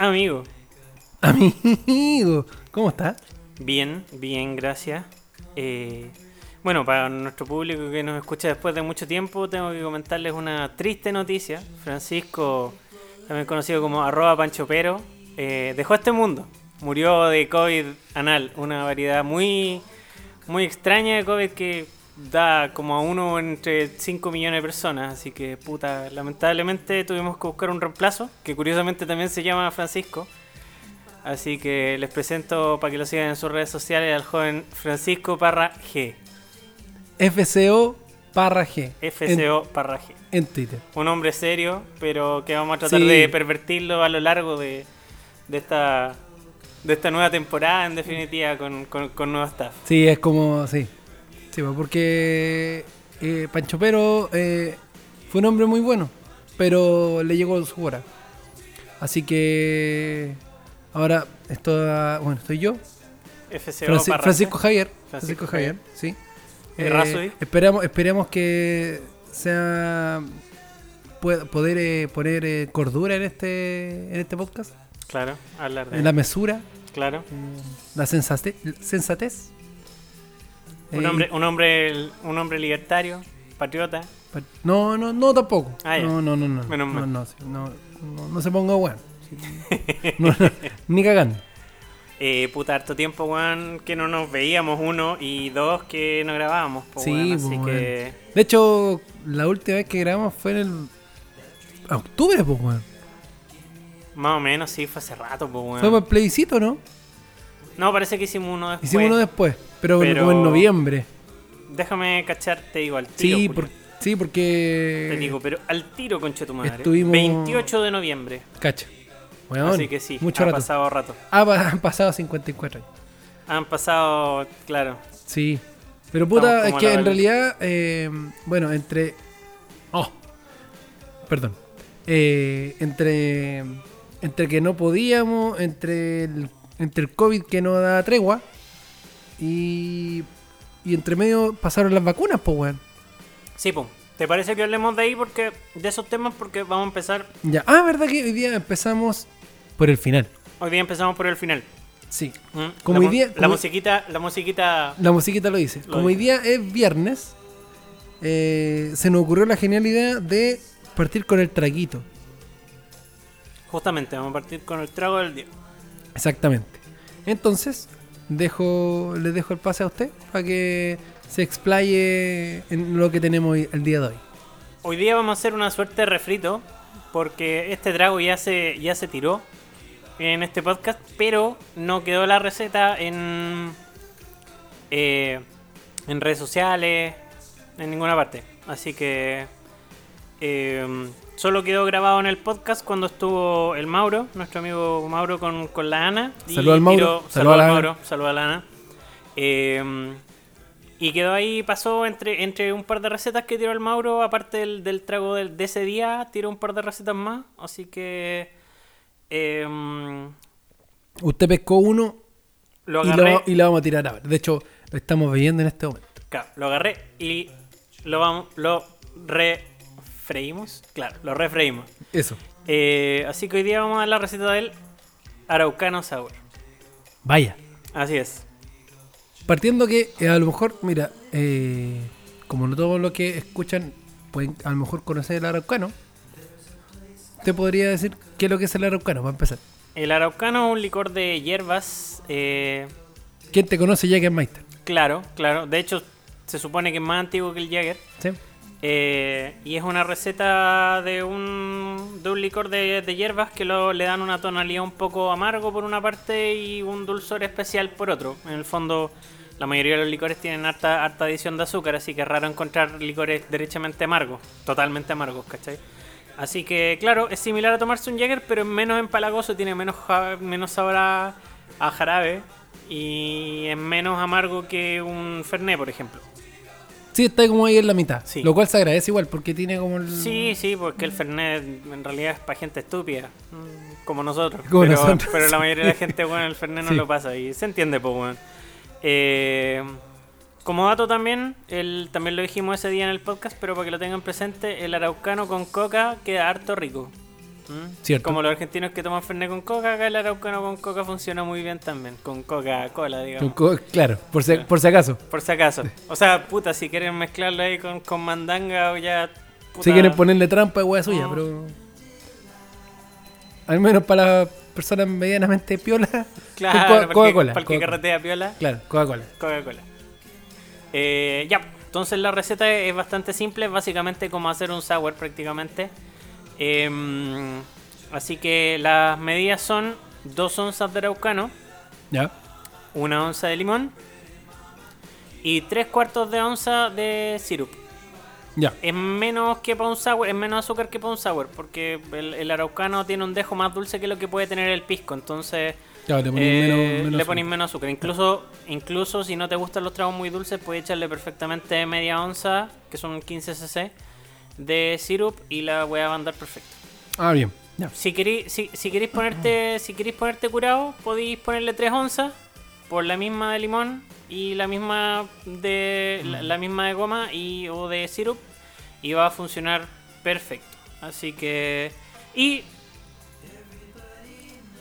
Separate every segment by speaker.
Speaker 1: Amigo,
Speaker 2: Amigo, ¿cómo estás?
Speaker 1: bien, bien, gracias. Eh, bueno, para nuestro público que nos escucha después de mucho tiempo, tengo que comentarles una triste noticia. Francisco, también conocido como arroba panchopero, eh, dejó este mundo. Murió de COVID anal, una variedad muy, muy extraña de COVID que da como a uno entre 5 millones de personas. Así que, puta, lamentablemente tuvimos que buscar un reemplazo, que curiosamente también se llama Francisco. Así que les presento para que lo sigan en sus redes sociales al joven Francisco Parra G.
Speaker 2: FCO Parra G.
Speaker 1: FCO Parra G.
Speaker 2: En, en Twitter.
Speaker 1: Un hombre serio, pero que vamos a tratar
Speaker 2: Sí.
Speaker 1: de pervertirlo a lo largo de, de esta de esta nueva temporada, en definitiva, con, con, con nuevo staff.
Speaker 2: Sí, es como, sí. Sí, pues, porque eh, Pancho Pero eh, fue un hombre muy bueno, pero le llegó su hora. Así que ahora esto, bueno, estoy yo,
Speaker 1: FCO
Speaker 2: Franci-
Speaker 1: Parra G.
Speaker 2: Francisco Javier,
Speaker 1: Francisco
Speaker 2: Francisco Javier, sí.
Speaker 1: Eh, Razui.
Speaker 2: esperamos, esperemos que sea pueda- poder eh, poner eh, cordura en este en este podcast,
Speaker 1: Claro, hablar de
Speaker 2: en la mesura,
Speaker 1: Claro.
Speaker 2: eh, la sensate- sensatez.
Speaker 1: Un hombre, un hombre, un hombre libertario, patriota.
Speaker 2: Pa- No, no, no tampoco.
Speaker 1: Ah,
Speaker 2: no, no, no, no.
Speaker 1: Menos
Speaker 2: no,
Speaker 1: mal.
Speaker 2: no, no, no, no se ponga. No, no, ni cagando.
Speaker 1: Eh, puta, harto tiempo, weón, que no nos veíamos, uno, y dos, que no grabábamos, po,
Speaker 2: Sí,
Speaker 1: weón, así
Speaker 2: weón.
Speaker 1: que...
Speaker 2: De hecho, la última vez que grabamos fue en el octubre, pues, weón.
Speaker 1: Más o menos, sí, fue hace rato, pues, weón.
Speaker 2: Fue para el plebiscito, ¿no?
Speaker 1: No, parece que hicimos uno después.
Speaker 2: Hicimos uno después, pero,
Speaker 1: Pero-
Speaker 2: como en noviembre.
Speaker 1: Déjame cacharte igual, tiro,
Speaker 2: Sí, por- sí, porque.
Speaker 1: Te digo, pero al tiro, concha tu madre.
Speaker 2: estuvimos-
Speaker 1: 28 de noviembre.
Speaker 2: Cacha. Weón,
Speaker 1: así que sí,
Speaker 2: mucho
Speaker 1: ha
Speaker 2: rato.
Speaker 1: pasado rato.
Speaker 2: Ah, pa- han pasado 54 años.
Speaker 1: Han pasado, claro.
Speaker 2: Sí. Pero puta, es que en realidad, eh, bueno, entre. Oh, perdón. Eh, entre. Entre que no podíamos, entre el, entre el COVID que no da tregua, y. Y entre medio pasaron las vacunas, pues, weón.
Speaker 1: Sí, pum. ¿Te parece que hablemos de ahí porque de esos temas? Porque vamos a empezar.
Speaker 2: Ya. Ah, ¿verdad que hoy día empezamos por el final?
Speaker 1: Hoy día empezamos por el final.
Speaker 2: Sí.
Speaker 1: ¿Mm?
Speaker 2: Como
Speaker 1: la,
Speaker 2: hoy día-
Speaker 1: la musiquita, la musiquita.
Speaker 2: La musiquita lo dice.
Speaker 1: Lo
Speaker 2: Como hoy día es viernes, eh, se nos ocurrió la genial idea de partir con el traguito.
Speaker 1: Justamente, vamos a partir con el trago del día.
Speaker 2: Exactamente. Entonces, dejo, le dejo el pase a usted para que se explaye en lo que tenemos el día de hoy.
Speaker 1: Hoy día vamos a hacer una suerte de refrito porque este trago ya se, ya se tiró en este podcast, pero no quedó la receta en, eh, en redes sociales, en ninguna parte. Así que eh, solo quedó grabado en el podcast cuando estuvo el Mauro, nuestro amigo Mauro con, con la Ana. y
Speaker 2: Saluda al Mauro, la
Speaker 1: al. Mauro, saluda a la Ana. Eh, y quedó ahí, pasó entre, entre un par de recetas que tiró el Mauro, aparte del, del trago del- de ese día, tiró un par de recetas más. Así que em,
Speaker 2: Usted pescó uno
Speaker 1: lo
Speaker 2: y lo, y lo vamos a tirar ahora. De hecho, lo estamos bebiendo en este momento.
Speaker 1: Claro, lo agarré y lo vamos, lo refreímos. Claro, lo refreímos.
Speaker 2: Eso.
Speaker 1: Eh, así que hoy día vamos a dar la receta del Araucano Sour.
Speaker 2: Vaya.
Speaker 1: Así es.
Speaker 2: Partiendo que eh, a lo mejor, mira, eh, como no todos los que escuchan pueden a lo mejor conocer el araucano, te podría decir qué es lo que es el araucano, para empezar.
Speaker 1: El Araucano es un licor de hierbas. eh,
Speaker 2: ¿Quién te conoce es Meister?
Speaker 1: claro, claro. De hecho, se supone que es más antiguo que el Jäger.
Speaker 2: ¿Sí?
Speaker 1: Eh, y es una receta de un, de un licor de, de hierbas que lo, le dan una tonalidad un poco amargo por una parte y un dulzor especial por otro. En el fondo, la mayoría de los licores tienen harta, harta adición de azúcar, así que es raro encontrar licores derechamente amargos, totalmente amargos, ¿cachai? Así que, claro, es similar a tomarse un Jäger, pero es menos empalagoso, tiene menos, menos sabor a, a jarabe y es menos amargo que un Fernet, por ejemplo.
Speaker 2: Sí, está como ahí en la mitad.
Speaker 1: Sí.
Speaker 2: Lo cual se agradece igual porque tiene como el...
Speaker 1: Sí, sí, porque el Fernet en realidad es para gente estúpida, mm, como nosotros.
Speaker 2: Como
Speaker 1: pero,
Speaker 2: nosotros,
Speaker 1: pero la mayoría de la gente, bueno, el Fernet no
Speaker 2: Sí.
Speaker 1: lo pasa y se entiende, pues, bueno. Eh, como dato también, el, también lo dijimos ese día en el podcast, pero para que lo tengan presente, el araucano con coca queda harto rico. ¿Mm?
Speaker 2: Cierto.
Speaker 1: Como los argentinos que toman Fernet con coca, acá el araucano con coca funciona muy bien también. Con Coca-Cola, digamos.
Speaker 2: Co- Claro, por si, por si acaso.
Speaker 1: Por si acaso. O sea, puta, si quieren mezclarlo ahí con, con mandanga o ya. puta,
Speaker 2: Si quieren ponerle trampa, hueá suya,
Speaker 1: No.
Speaker 2: pero. Al menos para las personas medianamente piolas.
Speaker 1: Claro,
Speaker 2: Coca-Cola.
Speaker 1: para el que carretea piola.
Speaker 2: Claro, Coca-Cola.
Speaker 1: Coca-Cola. Eh, ya, entonces la receta es bastante simple, es básicamente como hacer un sour prácticamente. Em, así que las medidas son 2 onzas de araucano,
Speaker 2: Ya.
Speaker 1: una onza de limón y 3 cuartos de onza de sirup.
Speaker 2: Ya.
Speaker 1: Es menos que para un sour, es menos azúcar que para un sour, porque el, el araucano tiene un dejo más dulce que lo que puede tener el pisco, entonces
Speaker 2: Claro, le ponen
Speaker 1: eh,
Speaker 2: menos,
Speaker 1: ponéis menos azúcar. Incluso, incluso si no te gustan los tragos muy dulces, puedes echarle perfectamente media onza, que son 15 cc, de sirup y la voy a andar perfecto.
Speaker 2: Ah, bien. Ya.
Speaker 1: Si queréis, si, si queréis ponerte, si queréis ponerte curado, podéis ponerle 3 onzas por la misma de limón y la misma de la, la misma de goma y o de sirup y va a funcionar perfecto. Así que y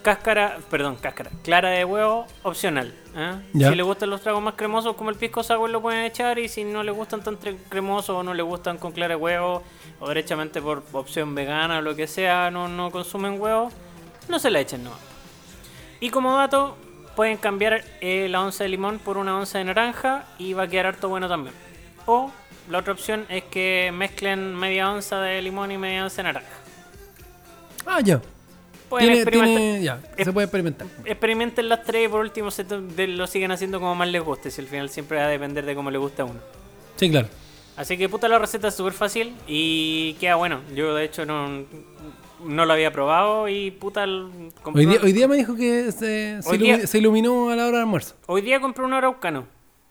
Speaker 1: cáscara, perdón, cáscara, clara de huevo opcional. ¿eh? Si le gustan los tragos más cremosos como el pisco sour lo pueden echar y si no le gustan tan cremosos o no le gustan con clara de huevo o derechamente por opción vegana o lo que sea no, no consumen huevo, no se la echen no. Y como dato, pueden cambiar eh, la onza de limón por una onza de naranja y va a quedar harto bueno también. O la otra opción es que mezclen media onza de limón y media onza de naranja.
Speaker 2: Ah, ya.
Speaker 1: Pueden
Speaker 2: Tiene,
Speaker 1: experimentar.
Speaker 2: tiene, ya,
Speaker 1: Es-
Speaker 2: se puede experimentar.
Speaker 1: Experimenten las tres y por último se de- lo siguen haciendo como más les guste. Si al final siempre va a depender de cómo le gusta a uno.
Speaker 2: Sí, claro.
Speaker 1: Así que puta la receta es súper fácil y queda bueno. Yo de hecho no, no lo había probado y puta...
Speaker 2: Hoy día, hoy día me dijo que se, se, ilumi- iluminó a la hora del almuerzo.
Speaker 1: Hoy día compré un araucano.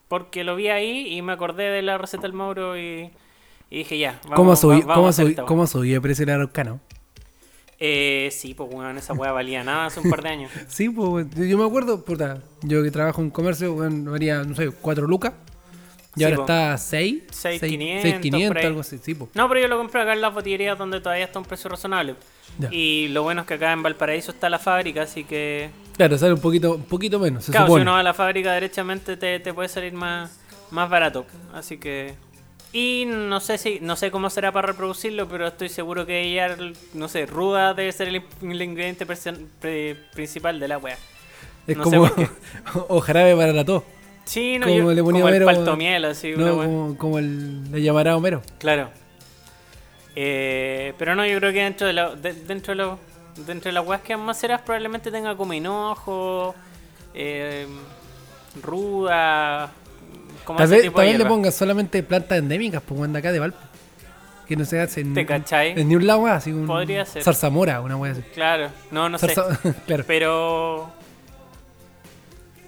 Speaker 1: Porque lo vi ahí y me acordé de la receta del Mauro y, y dije ya. Vamos,
Speaker 2: ¿Cómo
Speaker 1: va- vamos
Speaker 2: cómo
Speaker 1: esta
Speaker 2: cómo subió el precio del araucano?
Speaker 1: Eh, sí, pues weón, esa weá valía nada hace un par de años.
Speaker 2: Sí, pues yo me acuerdo, puta, yo que trabajo en comercio, bueno, valía, no sé, 4 lucas. Y
Speaker 1: Sí,
Speaker 2: ahora
Speaker 1: po.
Speaker 2: está 6,
Speaker 1: 6.500,
Speaker 2: 6.500,
Speaker 1: por ahí.
Speaker 2: algo así, sí.
Speaker 1: No, pero yo lo compré acá en las botillerías donde todavía está un precio razonable.
Speaker 2: Ya.
Speaker 1: Y lo bueno es que acá en Valparaíso está la fábrica, así que...
Speaker 2: Claro, sale un poquito, un poquito menos, se
Speaker 1: claro, si uno va a la fábrica derechamente te, te puede salir más, más barato. Así que... Y no sé si no sé cómo será para reproducirlo, pero estoy seguro que ella, no sé, ruda debe ser el, in- el ingrediente pre- principal de la wea.
Speaker 2: es
Speaker 1: no
Speaker 2: como o jarabe para la tos.
Speaker 1: Sí, no,
Speaker 2: Como
Speaker 1: yo-
Speaker 2: le ponía
Speaker 1: como el
Speaker 2: Homero-
Speaker 1: paltomiel, así, una
Speaker 2: No,
Speaker 1: wea.
Speaker 2: como, como el, le llamará Homero.
Speaker 1: Claro. Eh, pero no, yo creo que dentro de, la, de- dentro de, lo- dentro de las weas que más serás probablemente tenga como hinojo, eh, ruda, como
Speaker 2: Tal
Speaker 1: ese
Speaker 2: vez,
Speaker 1: tipo
Speaker 2: tal
Speaker 1: de
Speaker 2: vez le
Speaker 1: hierba.
Speaker 2: pongan solamente plantas endémicas, pues anda acá de Valpo. Que no se hacen
Speaker 1: ¿Te cachai?
Speaker 2: en ni un lado así un
Speaker 1: Podría ser.
Speaker 2: zarzamora, una wea así.
Speaker 1: Claro, no, no sé.
Speaker 2: Claro.
Speaker 1: Pero...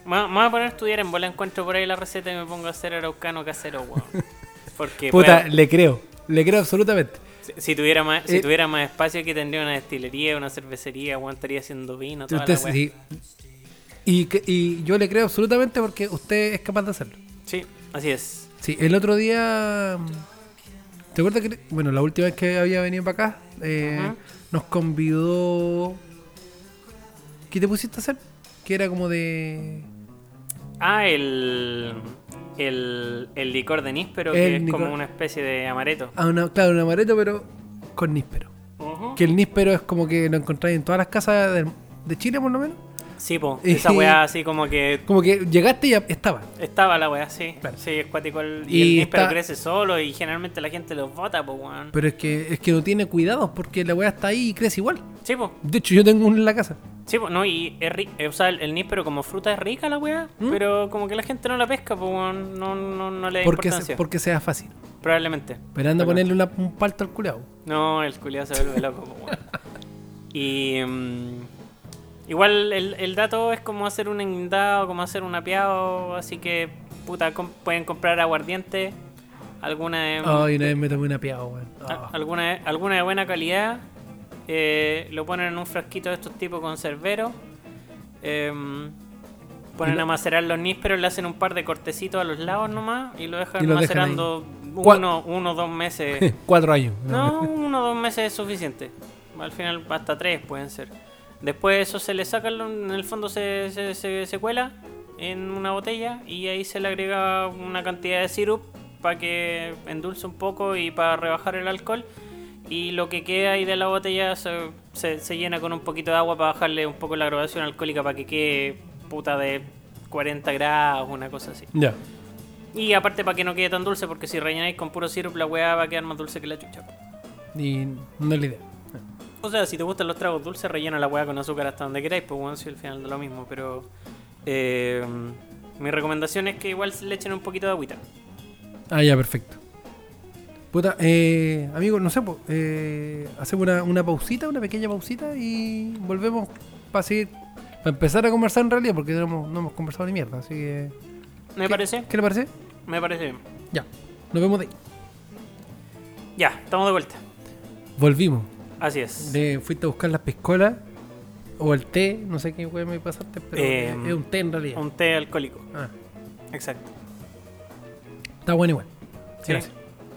Speaker 1: Me me voy a poner a estudiar en bola, encuentro por ahí la receta y me pongo a hacer araucano casero, weón. Porque
Speaker 2: Puta, le creo. Le creo absolutamente.
Speaker 1: si, si tuviera más, si
Speaker 2: Eh,
Speaker 1: tuviera más espacio aquí tendría una destilería, una cervecería, weón, estaría haciendo vino, toda
Speaker 2: Usted
Speaker 1: la wea.
Speaker 2: sí. Y, que- y yo le creo absolutamente porque usted es capaz de hacerlo.
Speaker 1: Sí, así es.
Speaker 2: Sí, el otro día. ¿Te acuerdas que.? Bueno, la última vez que había venido para acá, eh, nos convidó. ¿Qué te pusiste a hacer? Que era como de.
Speaker 1: Ah, el, el, el licor de níspero,
Speaker 2: El
Speaker 1: que es
Speaker 2: licor-
Speaker 1: como una especie de amareto.
Speaker 2: Ah, una, claro, un amaretto, pero con níspero. Que el níspero es como que lo encontráis en todas las casas de, de Chile, por lo menos.
Speaker 1: Sí, po, esa weá así como que
Speaker 2: Como que llegaste y estaba.
Speaker 1: estaba la weá, sí.
Speaker 2: Claro.
Speaker 1: Sí, es cuático. El, y,
Speaker 2: Y
Speaker 1: el níspero
Speaker 2: está-
Speaker 1: crece solo y generalmente la gente los bota, po, weón.
Speaker 2: Pero es que, es que no tiene cuidados porque la weá está ahí y crece igual.
Speaker 1: Sí, po.
Speaker 2: De hecho, yo tengo uno en la casa.
Speaker 1: Sí, po, no, y es ri- eh, o sea, el, el níspero como fruta es rica la weá,
Speaker 2: ¿Mm?
Speaker 1: pero como que la gente no la pesca, po, weón. No, no, no le da
Speaker 2: Porque,
Speaker 1: importancia.
Speaker 2: se- porque sea fácil.
Speaker 1: Probablemente.
Speaker 2: Pero anda a ponerle una- un palto al culeado.
Speaker 1: No, el culiado se vuelve loco, weón. Y. mm, igual el, el dato es como hacer un guindado, como hacer un apiado, así que, puta, com- pueden comprar aguardiente, alguna de,
Speaker 2: Ay, una vez me tomé una piada, weón.
Speaker 1: a-
Speaker 2: Ah.
Speaker 1: alguna, de- alguna de buena calidad, eh, lo ponen en un frasquito de estos tipos conserveros, em, ponen
Speaker 2: lo-
Speaker 1: a macerar los nísperos, le hacen un par de cortecitos a los lados nomás y lo dejan
Speaker 2: Y lo dejan
Speaker 1: macerando
Speaker 2: Cua-
Speaker 1: uno, uno o dos meses.
Speaker 2: Cuatro años.
Speaker 1: No, uno o dos meses es suficiente. Al final hasta tres pueden ser. Después eso se le saca, en el fondo se, se, se- se cuela en una botella y ahí se le agrega una cantidad de sirup para que endulce un poco y para rebajar el alcohol. Y lo que queda ahí de la botella se, se- se llena con un poquito de agua para bajarle un poco la graduación alcohólica para que quede puta de 40 grados, una cosa así.
Speaker 2: Ya.
Speaker 1: Y aparte para que no quede tan dulce, porque si rellenáis con puro sirup la weá va a quedar más dulce que la chucha.
Speaker 2: Y no es la idea.
Speaker 1: O sea, si te gustan los tragos dulces, rellena la weá con azúcar hasta donde queráis, pues bueno, si al final da lo mismo, pero... eh, mi recomendación es que igual le echen un poquito de agüita.
Speaker 2: Ah, ya, perfecto. Puta, eh, amigo, no sé, eh, hacemos una, una pausita, una pequeña pausita y volvemos para seguir, para empezar a conversar en realidad, porque no hemos, no hemos conversado ni mierda, así que...
Speaker 1: ¿Me
Speaker 2: ¿qué-
Speaker 1: parece?
Speaker 2: ¿Qué le parece?
Speaker 1: Me parece bien.
Speaker 2: Ya, nos vemos de ahí.
Speaker 1: Ya, estamos de vuelta.
Speaker 2: Volvimos.
Speaker 1: Así es.
Speaker 2: De, fuiste a buscar las piscolas o el té, no sé qué me pasaste, pero
Speaker 1: Eh,
Speaker 2: es un té en realidad.
Speaker 1: Un té alcohólico.
Speaker 2: Ah,
Speaker 1: Exacto.
Speaker 2: está bueno igual.
Speaker 1: Sí.
Speaker 2: Gracias.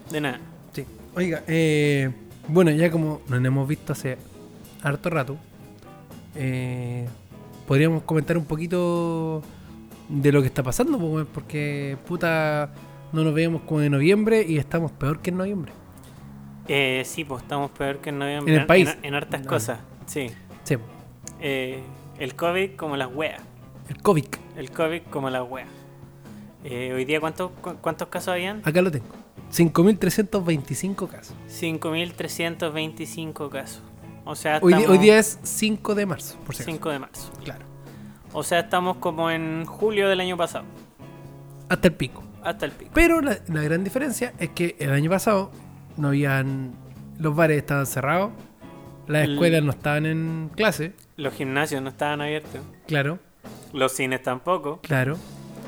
Speaker 1: De nada.
Speaker 2: Sí. Oiga, eh, bueno, ya como nos hemos visto hace harto rato, eh, podríamos comentar un poquito de lo que está pasando, weón, porque puta, no nos veíamos como de noviembre y estamos peor que en noviembre.
Speaker 1: Eh, sí, pues estamos peor que en noviembre.
Speaker 2: En el país.
Speaker 1: En, hartas
Speaker 2: No.
Speaker 1: cosas. Sí.
Speaker 2: Sí,
Speaker 1: Eh, el COVID como las weas.
Speaker 2: el COVID,
Speaker 1: El COVID como las weas. Eh, hoy día, ¿cuántos, cu- ¿cuántos casos habían?
Speaker 2: acá lo tengo. 5.325 casos.
Speaker 1: 5.325 casos. O sea,
Speaker 2: Hoy,
Speaker 1: estamos
Speaker 2: hoy día es 5 de marzo, por acaso.
Speaker 1: 5 de marzo.
Speaker 2: Claro.
Speaker 1: O sea, estamos como en julio del año pasado.
Speaker 2: Hasta el pico.
Speaker 1: Hasta el pico.
Speaker 2: Pero la, la gran diferencia es que el año pasado no habían. Los bares estaban cerrados, las
Speaker 1: El-
Speaker 2: escuelas no estaban en clase,
Speaker 1: Los gimnasios no estaban abiertos.
Speaker 2: claro,
Speaker 1: Los cines tampoco.
Speaker 2: claro.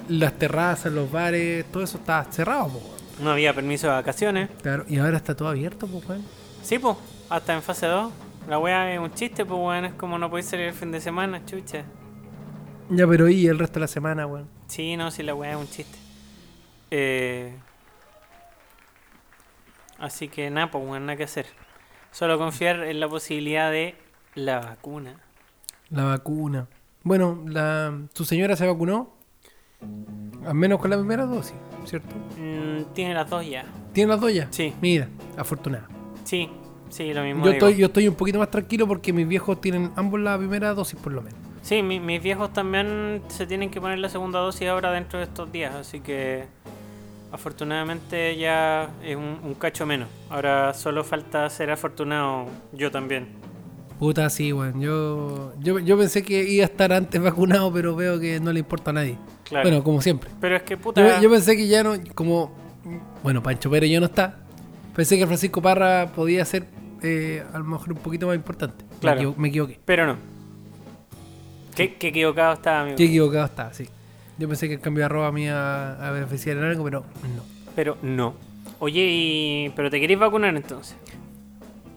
Speaker 2: Las terrazas, los bares, todo eso estaba cerrado, po.
Speaker 1: No había permiso de vacaciones.
Speaker 2: Claro, y ahora está todo abierto, pues, weón.
Speaker 1: Sí, pues. Hasta en fase 2. La wea es un chiste, pues, weón. Es como no podéis salir el fin de semana, chucha.
Speaker 2: Ya, pero y el resto de la semana, weón.
Speaker 1: Sí, no, sí, la weá es un chiste. Eh, así que nada, pues weón, nada que hacer. Solo confiar en la posibilidad de la vacuna.
Speaker 2: La vacuna. Bueno, la, su señora se vacunó, al menos con la primera dosis, ¿cierto?
Speaker 1: Mm, tiene las dos ya.
Speaker 2: ¿Tiene las dos ya?
Speaker 1: Sí,
Speaker 2: Mira, afortunada.
Speaker 1: sí, sí, lo mismo.
Speaker 2: Yo
Speaker 1: digo.
Speaker 2: estoy, yo estoy un poquito más tranquilo porque mis viejos tienen ambos la primera dosis, por lo menos.
Speaker 1: Sí, mi- mis viejos también se tienen que poner la segunda dosis ahora dentro de estos días, así que afortunadamente ya es un, un cacho menos. Ahora solo falta ser afortunado yo también.
Speaker 2: Puta, sí, weón. Yo, yo, yo pensé que iba a estar antes vacunado, pero veo que no le importa a nadie.
Speaker 1: Claro.
Speaker 2: Bueno, como siempre.
Speaker 1: Pero es que puta...
Speaker 2: Yo, yo pensé que ya no, como, bueno, Pancho Pérez ya no está. Pensé que Francisco Parra podía ser eh, a lo mejor un poquito más importante. Me
Speaker 1: Claro.
Speaker 2: equivo- Me, equivoqué.
Speaker 1: Pero no. Qué, qué equivocado estaba, amigo.
Speaker 2: Qué equivocado estaba, sí. Yo pensé que el cambio de arroba me iba a beneficiar en algo, pero no.
Speaker 1: Pero no. Oye, y... ¿pero te queréis vacunar entonces?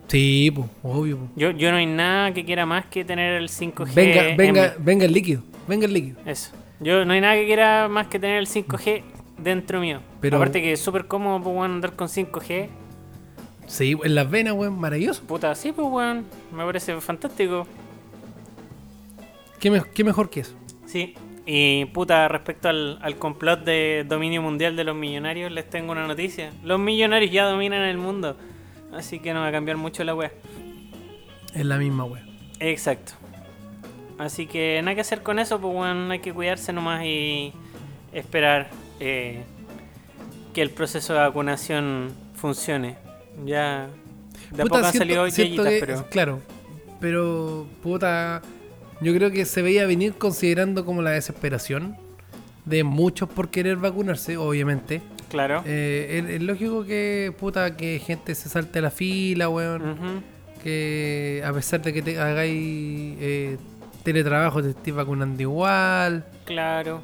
Speaker 2: Sí, pues, obvio. po.
Speaker 1: Yo, yo no hay nada que quiera más que tener el 5G.
Speaker 2: Venga,
Speaker 1: en
Speaker 2: venga, venga el líquido. Venga el líquido.
Speaker 1: Eso. Yo no hay nada que quiera más que tener el 5G dentro mío.
Speaker 2: Pero-
Speaker 1: Aparte que es súper cómodo, pues, weón, andar con 5G.
Speaker 2: Sí, en las venas, weón, maravilloso.
Speaker 1: Puta, sí, pues, weón. Me parece fantástico.
Speaker 2: ¿Qué, me- qué mejor que eso?
Speaker 1: Sí. Y puta, respecto al, al complot de dominio mundial de los millonarios, les tengo una noticia. Los millonarios ya dominan el mundo. Así que no va a cambiar mucho la wea.
Speaker 2: Es la misma, weón.
Speaker 1: Exacto. Así que nada que hacer con eso, pues bueno, hay que cuidarse nomás y esperar eh, que el proceso de vacunación funcione. Ya de a poco han salido hoy pero
Speaker 2: Claro, pero puta, yo creo que se veía venir considerando como la desesperación de muchos por querer vacunarse, obviamente.
Speaker 1: claro.
Speaker 2: Eh, es, es lógico que puta que gente se salte a la fila, weón. Que a pesar de que te hagáis eh, teletrabajo te estés vacunando igual.
Speaker 1: Claro.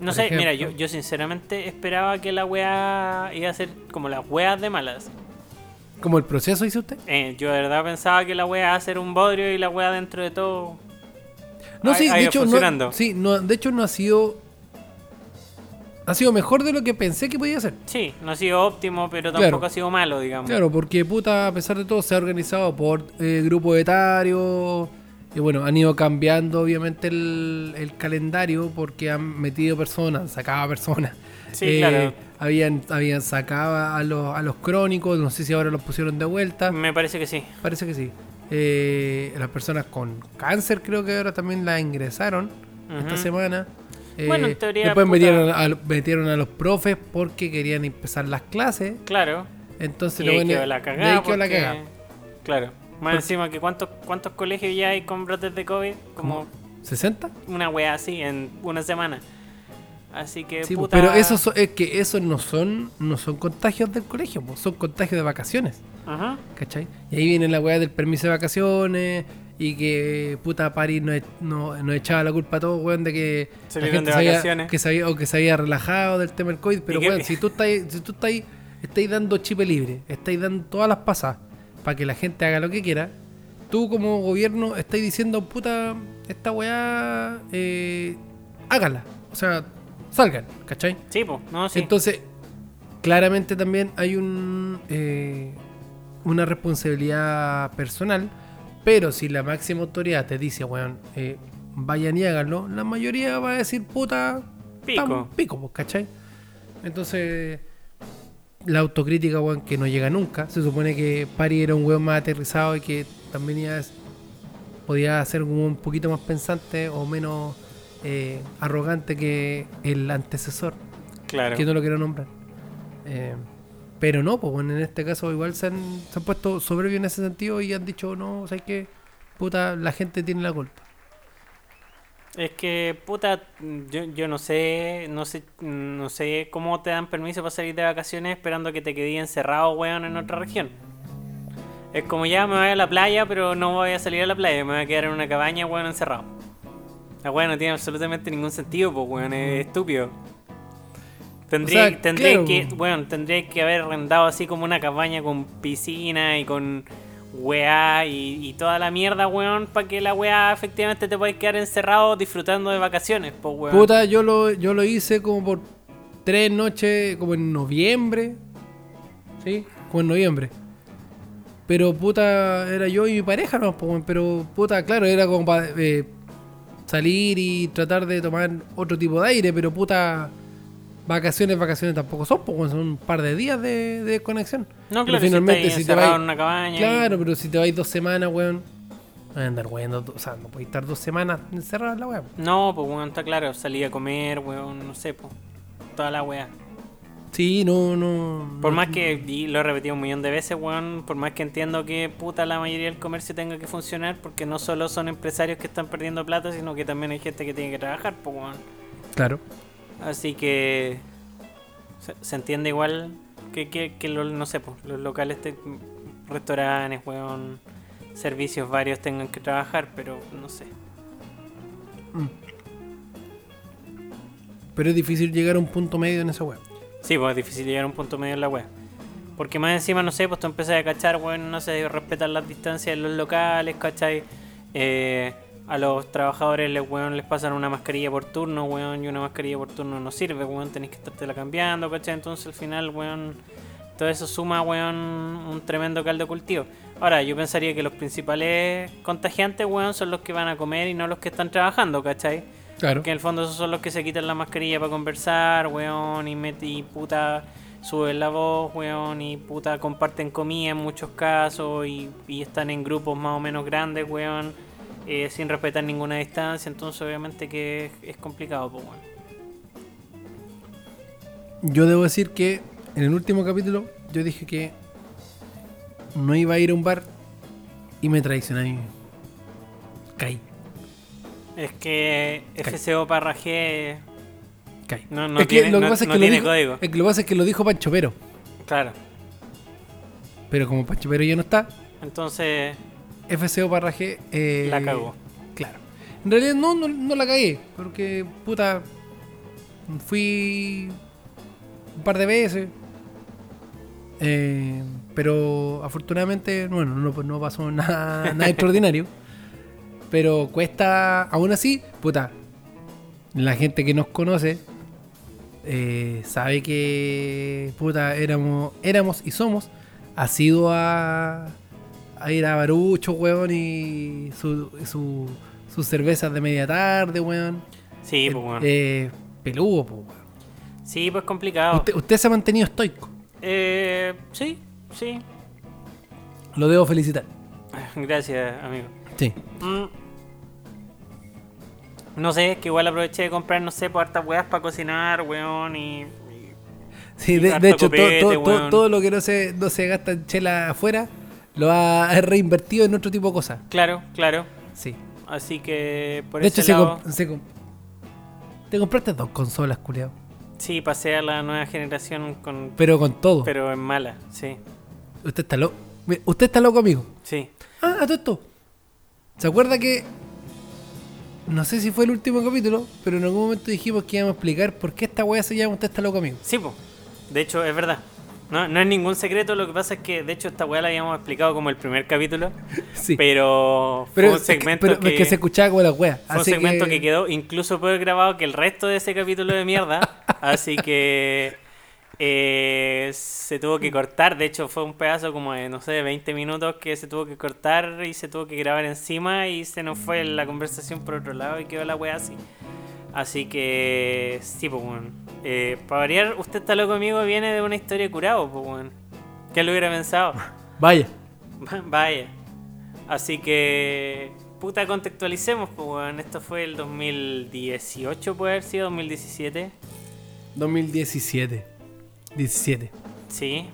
Speaker 1: No
Speaker 2: Por
Speaker 1: sé, mira, yo, yo sinceramente esperaba que la weá iba a ser como las weas de malas.
Speaker 2: Como el proceso, dice usted.
Speaker 1: Eh, yo de verdad pensaba que la weá iba a ser un bodrio y la weá dentro de todo.
Speaker 2: No, sí, de hecho, no, sí, no, de hecho no ha sido. ha sido mejor de lo que pensé que podía ser.
Speaker 1: Sí, no ha sido óptimo, pero
Speaker 2: Claro.
Speaker 1: tampoco ha sido malo, digamos.
Speaker 2: Claro, porque puta, a pesar de todo, se ha organizado por eh, grupos etarios. Y bueno, han ido cambiando obviamente el, el calendario porque han metido personas, sacado personas.
Speaker 1: Sí,
Speaker 2: Eh,
Speaker 1: claro.
Speaker 2: Habían, habían sacado a los, a los crónicos, no sé si ahora los pusieron de vuelta.
Speaker 1: Me parece que sí.
Speaker 2: Parece que sí. Eh, las personas con cáncer creo que ahora también la ingresaron esta semana. Eh,
Speaker 1: Bueno, en teoría,
Speaker 2: Después
Speaker 1: puta-
Speaker 2: metieron a, metieron a los profes porque querían empezar las clases.
Speaker 1: Claro.
Speaker 2: Entonces
Speaker 1: Y quedó la cagada.
Speaker 2: la cagada.
Speaker 1: Claro. Más encima que cuántos, cuántos colegios ya hay con brotes de COVID. Como
Speaker 2: ¿60?
Speaker 1: una wea así en una semana. Así que
Speaker 2: Sí,
Speaker 1: puta.
Speaker 2: pero eso so- es que esos no son no son contagios del colegio, po, son contagios de vacaciones,
Speaker 1: Ajá.
Speaker 2: ¿cachai? Y ahí viene la weá del permiso de vacaciones y que puta París nos no, nos echaba la culpa a todos, weón, de que
Speaker 1: Salieron de
Speaker 2: se había,
Speaker 1: vacaciones.
Speaker 2: que se había- o que se había relajado del tema del COVID, pero
Speaker 1: ¿Y qué-
Speaker 2: weón, si tú estás si tú estás estáis dando chip libre, estáis dando todas las pasas para que la gente haga lo que quiera, tú como gobierno estáis diciendo, puta, esta weá, eh, hágala, o sea, salgan, ¿cachai?
Speaker 1: Sí, pues, no, sí.
Speaker 2: Entonces, claramente también hay un eh, una responsabilidad personal, pero si la máxima autoridad te dice, weón, eh, vayan y háganlo, la mayoría va a decir, puta,
Speaker 1: Pico.
Speaker 2: pico, pues, ¿cachai? Entonces, la autocrítica, weón, que no llega nunca. Se supone que Pari era un weón más aterrizado y que también podía ser un poquito más pensante o menos eh, arrogante que el antecesor
Speaker 1: claro.
Speaker 2: que no lo quiero nombrar. Eh, pero no, pues bueno, en este caso igual se han, se han puesto soberbios en ese sentido y han dicho, no, o sea, que puta, la gente tiene la culpa.
Speaker 1: Es que, puta, yo, yo no sé, no sé, no sé cómo te dan permiso para salir de vacaciones esperando que te quedes encerrado, weón, en otra región. Es como ya me voy a la playa, pero no voy a salir a la playa, me voy a quedar en una cabaña, weón, encerrado. La weón no tiene absolutamente ningún sentido, pues, weón, es estúpido. Tendría,
Speaker 2: O sea,
Speaker 1: tendría
Speaker 2: claro.
Speaker 1: que, bueno, tendría que haber arrendado así como una cabaña con piscina y con weá y, y toda la mierda, weón, para que la weá efectivamente te puedas quedar encerrado disfrutando de vacaciones, pues, weón.
Speaker 2: Puta, yo lo, yo lo hice como por tres noches, como en noviembre. ¿Sí? Como en noviembre. Pero puta, era yo y mi pareja, no, pues, pero puta, claro, era como para salir y tratar de tomar otro tipo de aire, pero puta, vacaciones, vacaciones tampoco son, pues, weón, son un par de días de, de conexión.
Speaker 1: no,
Speaker 2: Pero
Speaker 1: claro, finalmente si,
Speaker 2: si te
Speaker 1: en una cabaña. y-
Speaker 2: Claro, pero si te vais dos semanas, weón, vas a andar weón, o sea, no podéis estar dos semanas encerrado en la weón.
Speaker 1: No, pues, weón, está claro, salí a comer, weón, no sé, pues, toda la weá.
Speaker 2: Sí, no, no.
Speaker 1: Por
Speaker 2: no-
Speaker 1: más que, y lo he repetido un millón de veces, weón, por más que entiendo que puta la mayoría del comercio tenga que funcionar, porque no solo son empresarios que están perdiendo plata, sino que también hay gente que tiene que trabajar, pues, weón.
Speaker 2: Claro.
Speaker 1: Así que se, se entiende igual que, que, que lo- no sé, pues, los locales, te- restaurantes, weón, servicios varios tengan que trabajar, pero no sé.
Speaker 2: Pero es difícil llegar a un punto medio en esa weón.
Speaker 1: Sí, pues es difícil llegar a un punto medio en la web. Porque más encima, no sé, pues tú empiezas a cachar, weón, no sé, respetar las distancias en los locales, ¿cachai? Eh, a los trabajadores les, weón, les pasan una mascarilla por turno, weón, y una mascarilla por turno no sirve, weón, tenés que estártela cambiando, ¿cachai? Entonces al final, weón, todo eso suma, weón, un tremendo caldo de cultivo. Ahora, yo pensaría que los principales contagiantes, weón, son los que van a comer y no los que están trabajando, ¿cachai?
Speaker 2: Claro.
Speaker 1: Que en el fondo esos son los que se quitan la mascarilla para conversar, weón, y, met- y puta suben la voz, weón, y puta comparten comida en muchos casos y, y están en grupos más o menos grandes, weón, eh, sin respetar ninguna distancia, entonces obviamente que es, es complicado, pues, weón.
Speaker 2: Yo debo decir que en el último capítulo yo dije que no iba a ir a un bar y me traicioné. Caí,
Speaker 1: Es que FCO
Speaker 2: caí.
Speaker 1: Parragé no, no
Speaker 2: es que
Speaker 1: tiene,
Speaker 2: lo que
Speaker 1: no-
Speaker 2: pasa es que lo dijo,
Speaker 1: código.
Speaker 2: es que lo que pasa es que lo dijo Pancho Pero.
Speaker 1: Claro,
Speaker 2: Pero como Pancho Pero ya no está,
Speaker 1: entonces
Speaker 2: FCO Parraje eh,
Speaker 1: La cagó.
Speaker 2: Claro. En realidad no, no, no la cagué, porque puta fui un par de veces. eh, pero afortunadamente, bueno, no, no pasó nada, nada extraordinario. Pero cuesta, aún así, puta, la gente que nos conoce eh, sabe que puta éramos, éramos y somos asiduos a, a ir a Barucho, weón, y su, su, sus cervezas de media tarde, weón.
Speaker 1: Sí, pues bueno.
Speaker 2: Eh, peludo, pues, weón.
Speaker 1: Sí, pues complicado.
Speaker 2: Usted, usted se ha mantenido estoico.
Speaker 1: Eh, sí, sí.
Speaker 2: Lo debo felicitar.
Speaker 1: Gracias, amigo.
Speaker 2: Sí.
Speaker 1: Mm. No sé, es que igual aproveché de comprar, no sé, por hartas weas para cocinar, weón, y... y-
Speaker 2: Sí,
Speaker 1: Y
Speaker 2: de, hecho, todo,
Speaker 1: copete,
Speaker 2: todo, todo-
Speaker 1: weón.
Speaker 2: todo lo que no se, no se gasta en chela afuera lo ha reinvertido en otro tipo de cosas.
Speaker 1: Claro, claro.
Speaker 2: Sí.
Speaker 1: Así que por
Speaker 2: de
Speaker 1: ese
Speaker 2: hecho, se,
Speaker 1: lado,
Speaker 2: comp- se comp- te compraste dos consolas, culiao.
Speaker 1: sí, pasé a la nueva generación con...
Speaker 2: Pero con todo.
Speaker 1: Pero en mala, sí,
Speaker 2: Usted está loco. Usted está loco, amigo.
Speaker 1: sí.
Speaker 2: Ah, a todo esto. ¿Se acuerda que.? No sé si fue el último capítulo, pero en algún momento dijimos que íbamos a explicar por qué esta weá se llama Usted está loco, amigo.
Speaker 1: Sí, po. De hecho, es verdad. No, no es ningún secreto, lo que pasa es que, de hecho, esta weá la habíamos explicado como el primer capítulo,
Speaker 2: Sí.
Speaker 1: pero,
Speaker 2: Pero,
Speaker 1: fue un
Speaker 2: es que-
Speaker 1: segmento
Speaker 2: pero
Speaker 1: que,
Speaker 2: es que se escuchaba como la weá.
Speaker 1: fue un segmento que... quedó incluso peor grabado que el resto de ese capítulo de mierda, así que eh, se tuvo que cortar, de hecho fue un pedazo como de, no sé, de 20 minutos que se tuvo que cortar y se tuvo que grabar encima y se nos fue la conversación por otro lado y quedó la weá así. Así que, sí, pues, bueno. Eh, para variar, usted está loco conmigo, viene de una historia curado, pues, bueno. ¿Quién lo hubiera pensado?
Speaker 2: Vaya.
Speaker 1: Vaya. Así que, puta, contextualicemos, pues, bueno. Esto fue el 2018, puede haber sido, 2017.
Speaker 2: 2017. 17.
Speaker 1: Sí.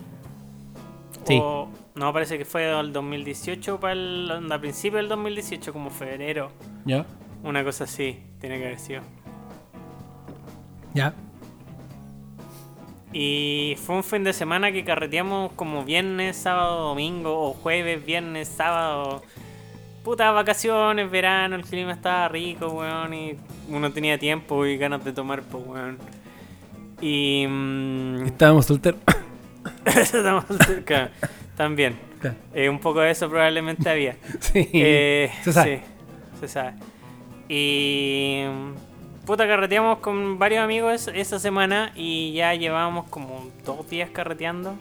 Speaker 2: Sí.
Speaker 1: O, no, parece que fue el 2018 para el, a principio del 2018, como febrero.
Speaker 2: ¿Ya?
Speaker 1: Una cosa así, tiene que haber sido.
Speaker 2: ¿Ya?
Speaker 1: Y fue un fin de semana que carreteamos como viernes, sábado, domingo, o jueves, viernes, sábado. Puta, vacaciones, verano, el clima estaba rico, weón, y uno tenía tiempo y ganas de tomar, pues, weón. Y... mm,
Speaker 2: Estábamos solteros.
Speaker 1: estamos cerca. También.
Speaker 2: Claro.
Speaker 1: Eh, un poco de eso probablemente había.
Speaker 2: sí.
Speaker 1: Eh,
Speaker 2: se sabe.
Speaker 1: sí, se sabe. Y. mm, Puta, carreteamos con varios amigos esa semana y ya llevábamos como dos días carreteando.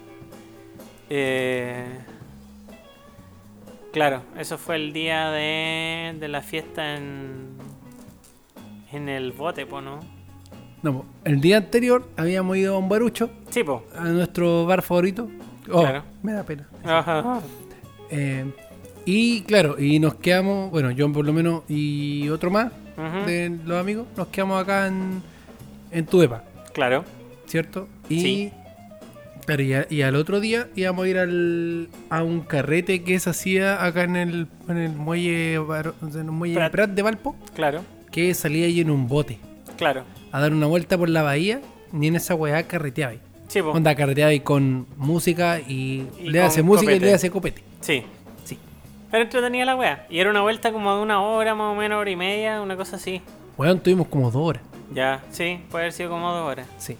Speaker 1: Eh, claro, eso fue el día de, de la fiesta en. En el bote, ¿no?
Speaker 2: No, el día anterior habíamos ido a un barucho,
Speaker 1: Sí, po.
Speaker 2: a nuestro bar favorito. Oh,
Speaker 1: Claro.
Speaker 2: me da pena.
Speaker 1: Ajá.
Speaker 2: Eh, y claro, y nos quedamos, bueno, yo por lo menos y otro más de los amigos, nos quedamos acá en, en
Speaker 1: Claro.
Speaker 2: ¿cierto? Y,
Speaker 1: Sí.
Speaker 2: claro, y, a- y al otro día íbamos a ir al, a un carrete que se hacía acá en el, en el muelle, en el muelle
Speaker 1: Prat.
Speaker 2: Prat de Valpo,
Speaker 1: Claro.
Speaker 2: que salía ahí en un bote
Speaker 1: Claro.
Speaker 2: A dar una vuelta por la bahía, ni en esa weá carreteaba ahí.
Speaker 1: Sí, po.
Speaker 2: Onda carreteaba con música y,
Speaker 1: Y
Speaker 2: le hace música y le hace copete.
Speaker 1: Sí.
Speaker 2: Sí.
Speaker 1: Pero entretenía la wea. Y era una vuelta como de una hora, más o menos, hora y media, una cosa así.
Speaker 2: Weón, tuvimos como dos horas.
Speaker 1: Ya, sí, puede haber sido como dos horas.
Speaker 2: Sí.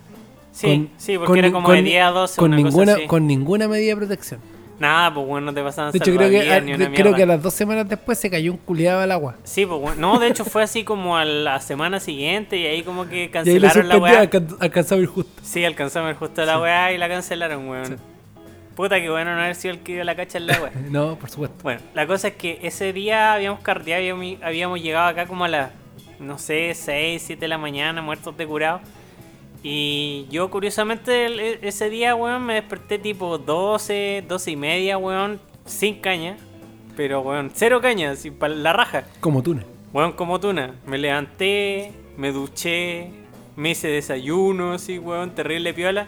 Speaker 1: Sí,
Speaker 2: Con-
Speaker 1: sí, porque
Speaker 2: con
Speaker 1: era como
Speaker 2: con
Speaker 1: de
Speaker 2: ni-
Speaker 1: 10 a 12,
Speaker 2: con
Speaker 1: una
Speaker 2: ninguna,
Speaker 1: cosa así.
Speaker 2: con ninguna medida de protección.
Speaker 1: Nada, pues bueno, no te pasaban
Speaker 2: De hecho, creo que, a-
Speaker 1: ni una
Speaker 2: de- creo que a las dos semanas después se cayó un culiado al agua.
Speaker 1: Sí, pues bueno. No, de hecho fue así como a la semana siguiente y ahí como que cancelaron la weá.
Speaker 2: alcan- alcanzaba a ir justo.
Speaker 1: Sí, alcanzamos el justo la weá y la cancelaron, weón. Puta que bueno no haber sido el que dio la cacha en la weá.
Speaker 2: No, por supuesto.
Speaker 1: Bueno, la cosa es que ese día habíamos carteado, habíamos, habíamos llegado acá como a las, no sé, 6, 7 de la mañana, muertos de curado. Y yo, curiosamente, e- ese día, weón, me desperté tipo 12, 12 y media, weón, sin caña. Pero, weón, cero caña, para la raja.
Speaker 2: Como tú, ¿no?
Speaker 1: Weón, como tuna. Me levanté, me duché, me hice desayuno, así, weón, terrible piola.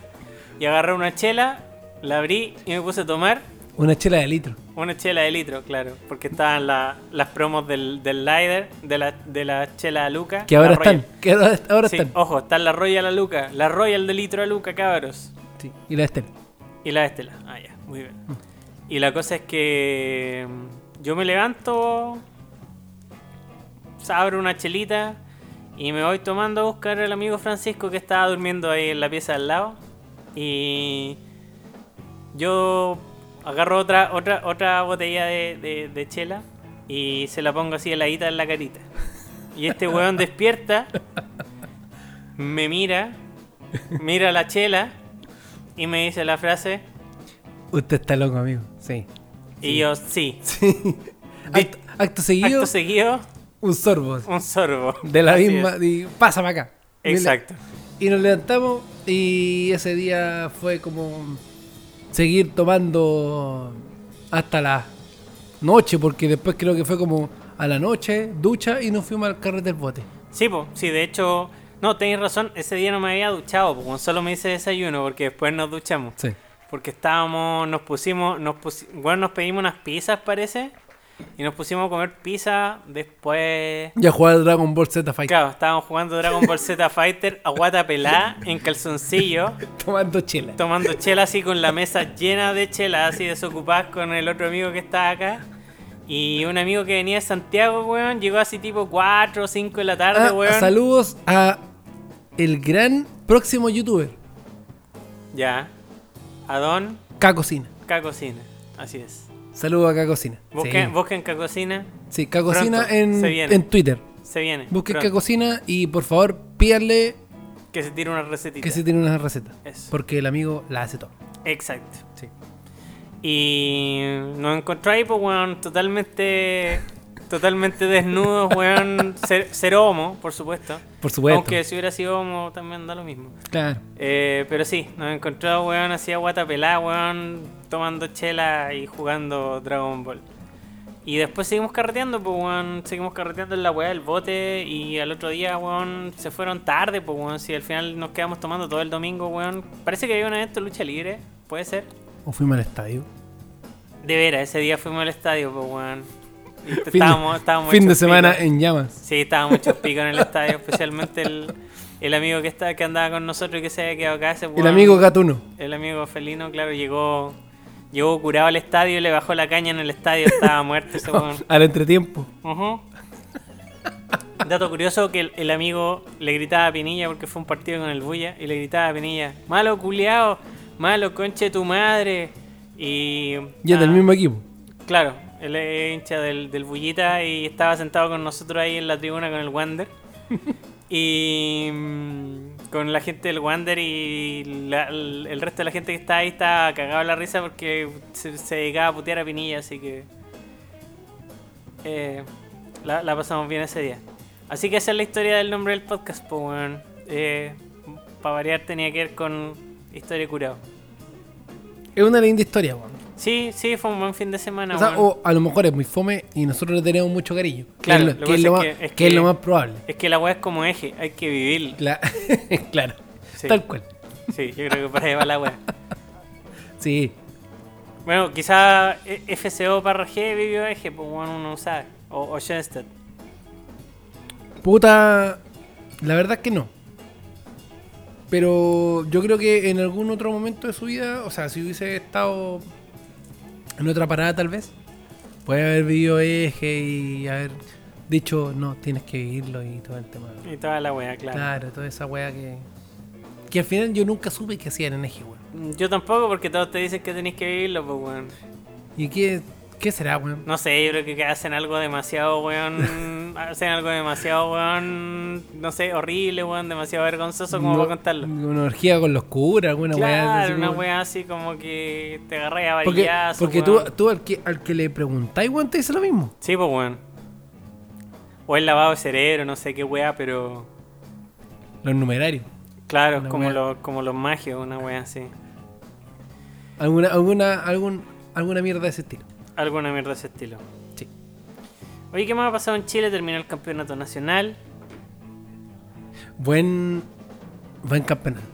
Speaker 1: Y agarré una chela, la abrí y me puse a tomar.
Speaker 2: Una chela de litro.
Speaker 1: Una chela de litro, claro, porque estaban la- las promos del, del Lider, de la, de la chela Luca.
Speaker 2: Que ahora están. Que ahora, ahora
Speaker 1: Sí,
Speaker 2: están.
Speaker 1: ojo, está la Royal a Luca, la Royal de litro a Luca, cabros.
Speaker 2: Sí, Y la Estela.
Speaker 1: Y la Estela. Ah, ya, muy bien. Y la cosa es que mm, yo me levanto, abro una chelita y me voy tomando a buscar al amigo Francisco que estaba durmiendo ahí en la pieza al lado. Y yo agarro otra otra otra botella de, de- de chela y se la pongo así heladita en la carita. Y este weón despierta, me mira mira la chela y me dice la frase.
Speaker 2: Usted está loco, amigo. Sí.
Speaker 1: Y yo, sí.
Speaker 2: Sí. Acto, acto seguido,
Speaker 1: Acto seguido,
Speaker 2: un sorbo.
Speaker 1: un sorbo.
Speaker 2: De la
Speaker 1: Así
Speaker 2: misma. Y, pásame acá.
Speaker 1: Exacto.
Speaker 2: Y nos levantamos y ese día fue como seguir tomando hasta la noche, porque después creo que fue como a la noche, ducha y nos fuimos al carrete del bote.
Speaker 1: Sí, pues, sí, de hecho, no, tenéis razón, ese día no me había duchado, pues solo me hice desayuno porque después nos duchamos.
Speaker 2: Sí.
Speaker 1: Porque estábamos, nos pusimos, nos pusi- bueno, nos pedimos unas pizzas, parece, y nos pusimos a comer pizza después...
Speaker 2: Ya jugaba al Dragon Ball Z Fight.
Speaker 1: Claro, estábamos jugando Dragon Ball Z Fighter a guata pelá en calzoncillo,
Speaker 2: Tomando chela.
Speaker 1: tomando chela así con la mesa llena de chela, así desocupadas con el otro amigo que está acá. Y un amigo que venía de Santiago, weón, llegó así tipo 4 o 5 de la tarde,
Speaker 2: Ah,
Speaker 1: weón.
Speaker 2: saludos a el gran próximo youtuber,
Speaker 1: Ya. A Don
Speaker 2: Cacocina.
Speaker 1: Cacocina. Así es.
Speaker 2: Saludos a Cacocina.
Speaker 1: Busquen,
Speaker 2: Sí,
Speaker 1: busquen Cacocina.
Speaker 2: sí Cacocina en, en Twitter.
Speaker 1: Se viene.
Speaker 2: Busquen
Speaker 1: pronto.
Speaker 2: Cacocina y por favor pídanle
Speaker 1: Que se tire una recetita.
Speaker 2: que se tiene una receta.
Speaker 1: Eso.
Speaker 2: Porque el amigo la hace todo.
Speaker 1: Exacto.
Speaker 2: Sí.
Speaker 1: Y nos encontró ahí, pues, weón, totalmente. Totalmente desnudos, weón. Cero homo, por supuesto.
Speaker 2: Por supuesto.
Speaker 1: Aunque si hubiera sido homo también da lo mismo.
Speaker 2: Claro.
Speaker 1: Eh, pero sí, nos encontró, weón, así a guata pelá, weón, tomando chela y jugando Dragon Ball. Y después seguimos carreteando, pues, weón, seguimos carreteando en la weá del bote y al otro día, weón, se fueron tarde, pues, weón, si al final nos quedamos tomando todo el domingo, weón. Parece que había un evento de lucha libre, puede ser.
Speaker 2: O fuimos al estadio.
Speaker 1: De veras, ese día fuimos al estadio, pues, weón.
Speaker 2: Fin
Speaker 1: estábamos, estábamos
Speaker 2: Fin de semana en llamas.
Speaker 1: Sí, estaba muchos picos en el estadio, especialmente el, el amigo que está, que andaba con nosotros y que se había quedado acá. Ese
Speaker 2: El amigo Gatuno.
Speaker 1: el amigo felino, claro, llegó llegó curado al estadio y le bajó la caña en el estadio, estaba muerto ese.
Speaker 2: Al entretiempo.
Speaker 1: Dato curioso que el, el amigo le gritaba a Pinilla porque fue un partido con el Bulla y le gritaba a Pinilla, malo culiao, malo conche tu madre. Y
Speaker 2: Y es del
Speaker 1: ah,
Speaker 2: mismo equipo.
Speaker 1: Claro, él es hincha del, del Bullita y estaba sentado con nosotros ahí en la tribuna con el Wander. y mm, con la gente del Wander y la- el, el resto de la gente que está ahí está cagado la risa porque se, se dedicaba a putear a Pinilla, así que eh, la, la pasamos bien ese día. Así que esa es la historia del nombre del podcast, pues weón. Eh, para variar tenía que ver con historia curado.
Speaker 2: Es una linda historia, weón.
Speaker 1: Sí, sí, fue un buen fin de semana.
Speaker 2: O sea, o a lo mejor es muy fome y nosotros le tenemos mucho cariño.
Speaker 1: Claro,
Speaker 2: que es
Speaker 1: lo que
Speaker 2: es más,
Speaker 1: es que- es
Speaker 2: que es lo
Speaker 1: que-
Speaker 2: más probable.
Speaker 1: Es que la weá es como eje, hay que vivir.
Speaker 2: Cla- claro.
Speaker 1: Sí.
Speaker 2: Tal cual.
Speaker 1: Sí, yo creo que por ahí va la weá.
Speaker 2: Sí.
Speaker 1: Bueno, quizá FCO para G vivió eje, pues bueno, uno no sabe. O, o Schoenstatt.
Speaker 2: Puta. La verdad es que no. Pero yo creo que en algún otro momento de su vida, o sea, si hubiese estado en otra parada tal vez, puede haber vivido eje y haber dicho, no, tienes que vivirlo y todo el tema.
Speaker 1: Y toda la weá, claro.
Speaker 2: Claro, toda esa wea que... Que al final yo nunca supe que hacían en eje, weón.
Speaker 1: Yo tampoco, porque todos te dicen que tenéis que vivirlo, pues weón.
Speaker 2: ¿Y qué, qué será, weón?
Speaker 1: No sé, yo creo que hacen algo demasiado, weón. hacen algo demasiado, weón. No sé, horrible, weón. Demasiado vergonzoso como
Speaker 2: No-
Speaker 1: para contarlo.
Speaker 2: Una orgía con los curas, alguna wea así
Speaker 1: Claro, una weá así como que te agarré a
Speaker 2: Porque,
Speaker 1: varillazo,
Speaker 2: porque tú,
Speaker 1: weón.
Speaker 2: tú al, que, al que le preguntáis, weón, te dice lo mismo.
Speaker 1: Sí, pues weón. O el lavado de cerebro, no sé qué weá, pero.
Speaker 2: Los numerarios.
Speaker 1: Claro,
Speaker 2: Una
Speaker 1: como, los, como los magios, una wea así.
Speaker 2: Alguna, alguna, algún, alguna mierda de ese estilo.
Speaker 1: Alguna mierda de ese estilo.
Speaker 2: Sí.
Speaker 1: Oye, ¿qué más ha pasado en Chile? Terminó el campeonato nacional.
Speaker 2: Buen, buen campeonato.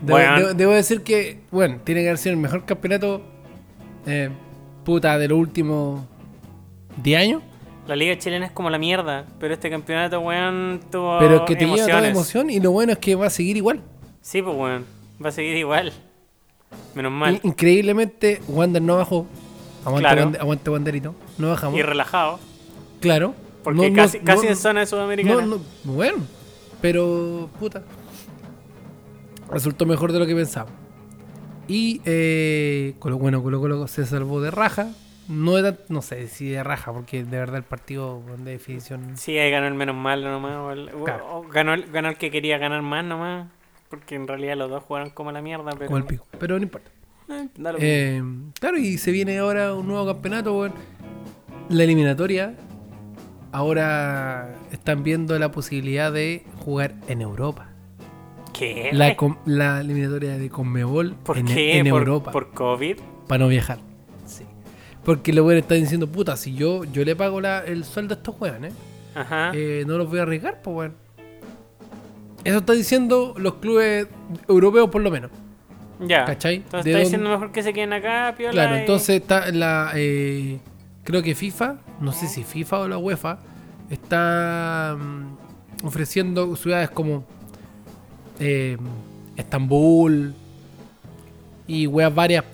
Speaker 2: Debo,
Speaker 1: Weón.
Speaker 2: debo- debo decir que, bueno, tiene que haber sido el mejor campeonato, eh, puta, de los últimos 10 años.
Speaker 1: La liga chilena es como la mierda, pero este campeonato, weón, tuvo
Speaker 2: Pero que te lleva toda emoción y lo bueno es que va a seguir igual.
Speaker 1: Sí, pues weón, va a seguir igual. Menos mal.
Speaker 2: In- Increíblemente, Wander no bajó. Aguante,
Speaker 1: Claro.
Speaker 2: Aguante Wanderito. No bajamos.
Speaker 1: Y relajado,
Speaker 2: claro.
Speaker 1: porque
Speaker 2: No- no-
Speaker 1: casi, casi
Speaker 2: no-
Speaker 1: en zona de sudamericana.
Speaker 2: No, no, bueno, pero puta. Resultó mejor de lo que pensaba. Y eh, Colo, bueno, Colo Colo se salvó de raja. No, sé si de raja, porque de verdad el partido de definición.
Speaker 1: Sí, ahí ganó el menos malo nomás. O, el- o-
Speaker 2: Claro.
Speaker 1: o ganó, el, ganó el que quería ganar más nomás. Porque en realidad los dos jugaron como la mierda, pero.
Speaker 2: Como el pico. Pero no importa.
Speaker 1: Eh.
Speaker 2: Eh, claro, y se viene ahora un nuevo campeonato, weón. La eliminatoria. Ahora están viendo la posibilidad de jugar en Europa.
Speaker 1: ¿Qué?
Speaker 2: La, eliminatoria de Conmebol
Speaker 1: ¿Por
Speaker 2: en,
Speaker 1: qué?
Speaker 2: en
Speaker 1: ¿Por,
Speaker 2: Europa.
Speaker 1: ¿Por COVID?
Speaker 2: Para no viajar. Sí. Porque los weones están diciendo, puta, si yo, yo le pago la- el sueldo a estos weones,
Speaker 1: Ajá.
Speaker 2: eh, no los voy a arriesgar, pues weón. Eso están diciendo los clubes europeos por lo menos.
Speaker 1: Ya.
Speaker 2: ¿cachai?
Speaker 1: Entonces
Speaker 2: ¿De
Speaker 1: está
Speaker 2: dónde-
Speaker 1: diciendo mejor que se queden acá, piola.
Speaker 2: Claro,
Speaker 1: y-
Speaker 2: entonces está la. eh, creo que FIFA, no sé si FIFA o la UEFA, está mm, ofreciendo ciudades como eh, Estambul y weas varias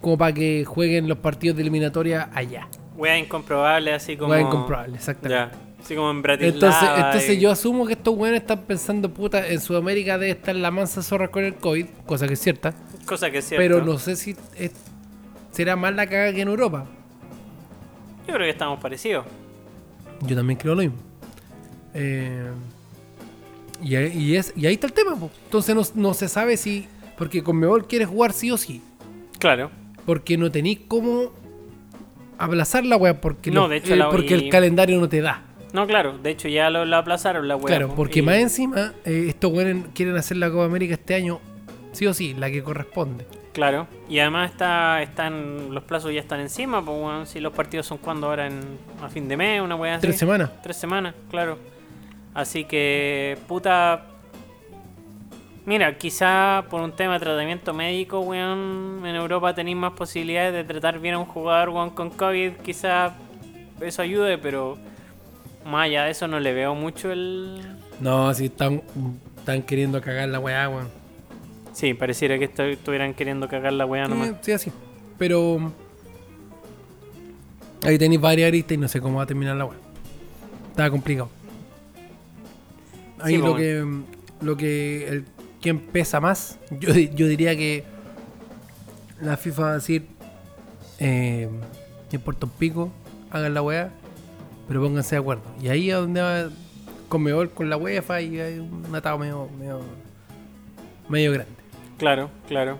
Speaker 2: como para que jueguen los partidos de eliminatoria allá.
Speaker 1: Wea incomprobable, así como.
Speaker 2: Weas incomprobables, exactamente.
Speaker 1: Ya. Así como en Bratislava.
Speaker 2: Entonces, entonces
Speaker 1: y-
Speaker 2: yo asumo que estos weones están pensando, puta, en Sudamérica debe estar la mansa zorra con el COVID, cosa que es cierta,
Speaker 1: Cosa que es cierto.
Speaker 2: pero no sé si es- será más la caga que en Europa.
Speaker 1: Yo creo que estamos parecidos.
Speaker 2: Yo también creo lo mismo. Eh, y, ahí- y es, y ahí está el tema. po. Entonces no, no se sabe si... Porque Conmebol quiere jugar sí o sí.
Speaker 1: Claro.
Speaker 2: Porque no tenéis cómo aplazar la wea. Porque,
Speaker 1: No,
Speaker 2: los-
Speaker 1: de hecho,
Speaker 2: eh,
Speaker 1: la-
Speaker 2: porque
Speaker 1: y-
Speaker 2: el calendario no te da.
Speaker 1: No, claro. De hecho, ya lo, lo aplazaron la wea.
Speaker 2: claro,
Speaker 1: po,
Speaker 2: porque
Speaker 1: y-
Speaker 2: más encima, eh, estos weones quieren hacer la Copa América este año sí o sí, la que corresponde.
Speaker 1: Claro. Y además está, están, los plazos ya están encima, pues bueno, si los partidos son cuando ahora en, a fin de mes, una así.
Speaker 2: Tres semanas.
Speaker 1: Tres semanas, claro. Así que, puta. Mira, quizá por un tema de tratamiento médico, weón, en Europa tenéis más posibilidades de tratar bien a un jugador, weón, con COVID. Quizá eso ayude, pero más allá de eso no le veo mucho el...
Speaker 2: No, si están, están queriendo cagar la weá, weón.
Speaker 1: Sí, pareciera que estu- estuvieran queriendo cagar la weá nomás.
Speaker 2: Eh, sí, así. Pero... Ahí tenéis varias aristas y no sé cómo va a terminar la weá. Está complicado. Ahí
Speaker 1: Sí,
Speaker 2: lo
Speaker 1: po,
Speaker 2: que... Lo que... El, ¿Quién pesa más? Yo, yo diría que... La FIFA va a decir... Eh, importa un pico. Hagan la weá. Pero pónganse de acuerdo. Y ahí es donde va... Conmebol con la UEFA y hay un atado medio... Medio, medio grande.
Speaker 1: Claro, claro.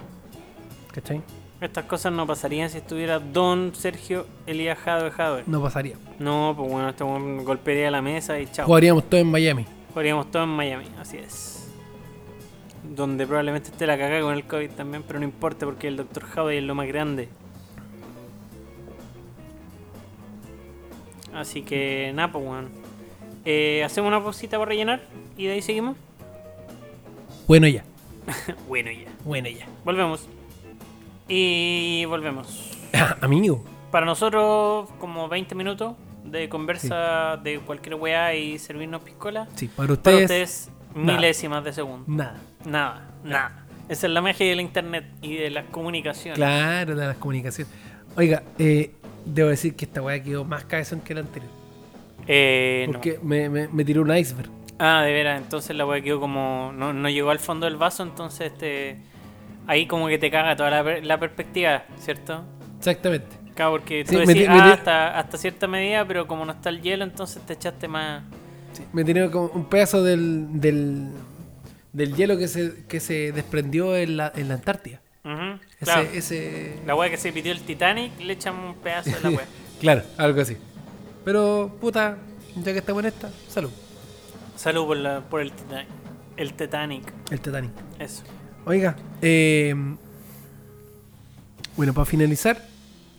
Speaker 2: ¿Cachai?
Speaker 1: Estas cosas no pasarían si estuviera Don Sergio Elías Jadwe Jadwe.
Speaker 2: No pasaría.
Speaker 1: No, pues bueno, este golpearía la mesa y chao.
Speaker 2: Jugaríamos todo en Miami.
Speaker 1: Jugaríamos todo en Miami, así es. Donde probablemente esté la cagada con el COVID también, pero no importa porque el Dr. Howe es lo más grande. Así que nada, pues. Eh, Hacemos una pausita para rellenar y de ahí seguimos.
Speaker 2: Bueno ya.
Speaker 1: bueno, ya.
Speaker 2: Bueno ya.
Speaker 1: Volvemos. Y volvemos.
Speaker 2: Amigo.
Speaker 1: Para nosotros, como 20 minutos de conversa de cualquier weá y servirnos piscola.
Speaker 2: Sí, para
Speaker 1: Para
Speaker 2: ustedes,
Speaker 1: ustedes,
Speaker 2: nada.
Speaker 1: milésimas de segundo.
Speaker 2: nada.
Speaker 1: Nada, nada. Esa es la magia del internet y de las comunicaciones.
Speaker 2: Claro, de las comunicaciones. Oiga, eh, debo decir que esta weá quedó más cabezón que la anterior.
Speaker 1: Eh, no.
Speaker 2: Porque me, me, me tiró un iceberg.
Speaker 1: Ah, de veras, entonces la weá quedó como. No, no llegó al fondo del vaso, entonces este. Ahí como que te caga toda la, la perspectiva, ¿cierto?
Speaker 2: Exactamente.
Speaker 1: Claro, porque tú
Speaker 2: Sí,
Speaker 1: decís,
Speaker 2: me
Speaker 1: ah, hasta, hasta cierta medida, pero como no está el hielo, entonces te echaste más.
Speaker 2: Sí, me tiró como un pedazo del, del, del hielo que se, que se desprendió en la, en la Antártida. Ese,
Speaker 1: claro.
Speaker 2: ese...
Speaker 1: La weá que se pidió el Titanic, le echamos un pedazo de la weá.
Speaker 2: Claro, algo así. Pero, puta, ya que estamos en esta, salud.
Speaker 1: Salud por, la, por el Titanic. El Titanic,
Speaker 2: El Titanic.
Speaker 1: eso.
Speaker 2: Oiga, eh, bueno, para finalizar,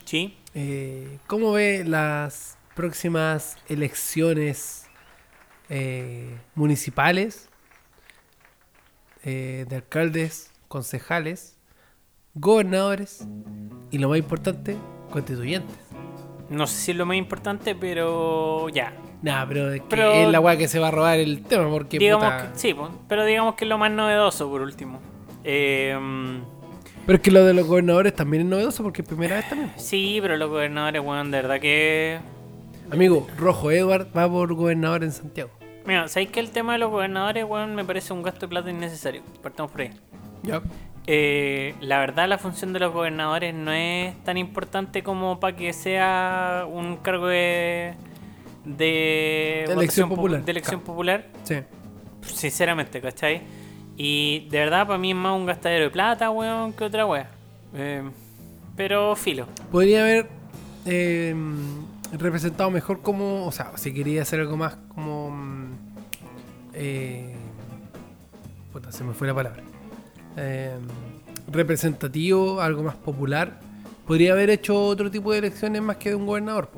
Speaker 1: Sí.
Speaker 2: Eh, ¿Cómo ve las próximas elecciones eh, municipales eh, de alcaldes, concejales, gobernadores y lo más importante, constituyentes?
Speaker 1: No sé si es lo más importante, pero ya.
Speaker 2: Nah, pero es que
Speaker 1: Pero-
Speaker 2: es la weá que se va a robar el tema porque
Speaker 1: digamos
Speaker 2: puta-
Speaker 1: que, sí, pero digamos que es lo más novedoso por último. Eh,
Speaker 2: Pero es que lo de los gobernadores también es novedoso porque es primera vez también.
Speaker 1: sí, pero los gobernadores, weón, de verdad que.
Speaker 2: Amigo, Rojo Edward va por gobernador en Santiago.
Speaker 1: Mira, ¿sabéis que el tema de los gobernadores, weón, me parece un gasto de plata innecesario? Partamos por ahí.
Speaker 2: Ya.
Speaker 1: Eh, la verdad, la función de los gobernadores no es tan importante como para que sea un cargo de. de.
Speaker 2: De elección popular,
Speaker 1: De elección popular.
Speaker 2: Sí.
Speaker 1: sinceramente, ¿cachai? Y de verdad, para mí es más un gastadero de plata, weón, que otra wea. Eh, pero filo.
Speaker 2: Podría haber eh, representado mejor como, o sea, si quería hacer algo más como... mm, Eh, puta, se me fue la palabra. Eh, representativo, algo más popular. Podría haber hecho otro tipo de elecciones más que de un gobernador.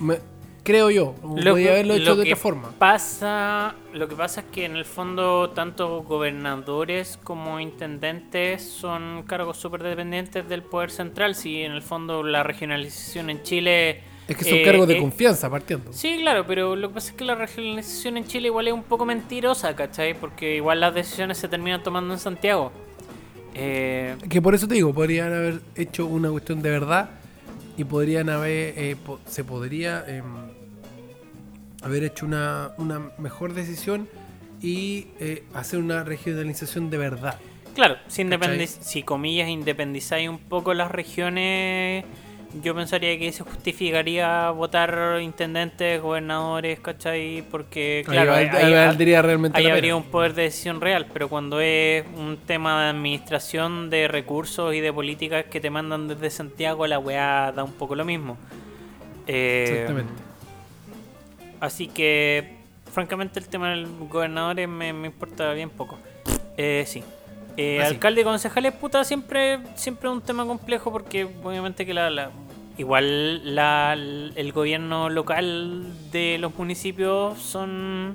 Speaker 2: Me- creo yo. Podría haberlo hecho
Speaker 1: lo
Speaker 2: de
Speaker 1: que
Speaker 2: otra forma.
Speaker 1: Pasa, lo que pasa es que en el fondo tanto gobernadores como intendentes son cargos súper dependientes del poder central. Si en el fondo la regionalización en Chile...
Speaker 2: Es que son
Speaker 1: eh,
Speaker 2: cargos de
Speaker 1: eh,
Speaker 2: confianza partiendo.
Speaker 1: Sí, claro, pero lo que pasa es que la regionalización en Chile igual es un poco mentirosa, ¿cachai? Porque igual las decisiones se terminan tomando en Santiago. Eh,
Speaker 2: Que por eso te digo, podrían haber hecho una cuestión de verdad y podrían haber, eh, po- se podría em, haber hecho una, una mejor decisión y eh, hacer una regionalización de verdad.
Speaker 1: claro, si, si comillas independizáis un poco las regiones, yo pensaría que se justificaría votar intendentes, gobernadores, ¿cachai? Porque, claro,
Speaker 2: ahí, realmente
Speaker 1: habría un poder de decisión real, pero cuando es un tema de administración de recursos y de políticas que te mandan desde Santiago, la weá da un poco lo mismo. Eh,
Speaker 2: Exactamente.
Speaker 1: Así que, francamente, el tema del gobernador me, me importa bien poco. Eh, sí. Eh,
Speaker 2: Ah,
Speaker 1: alcalde y concejales, puta, siempre, siempre es un tema complejo porque obviamente que la, la- igual la, el gobierno local de los municipios son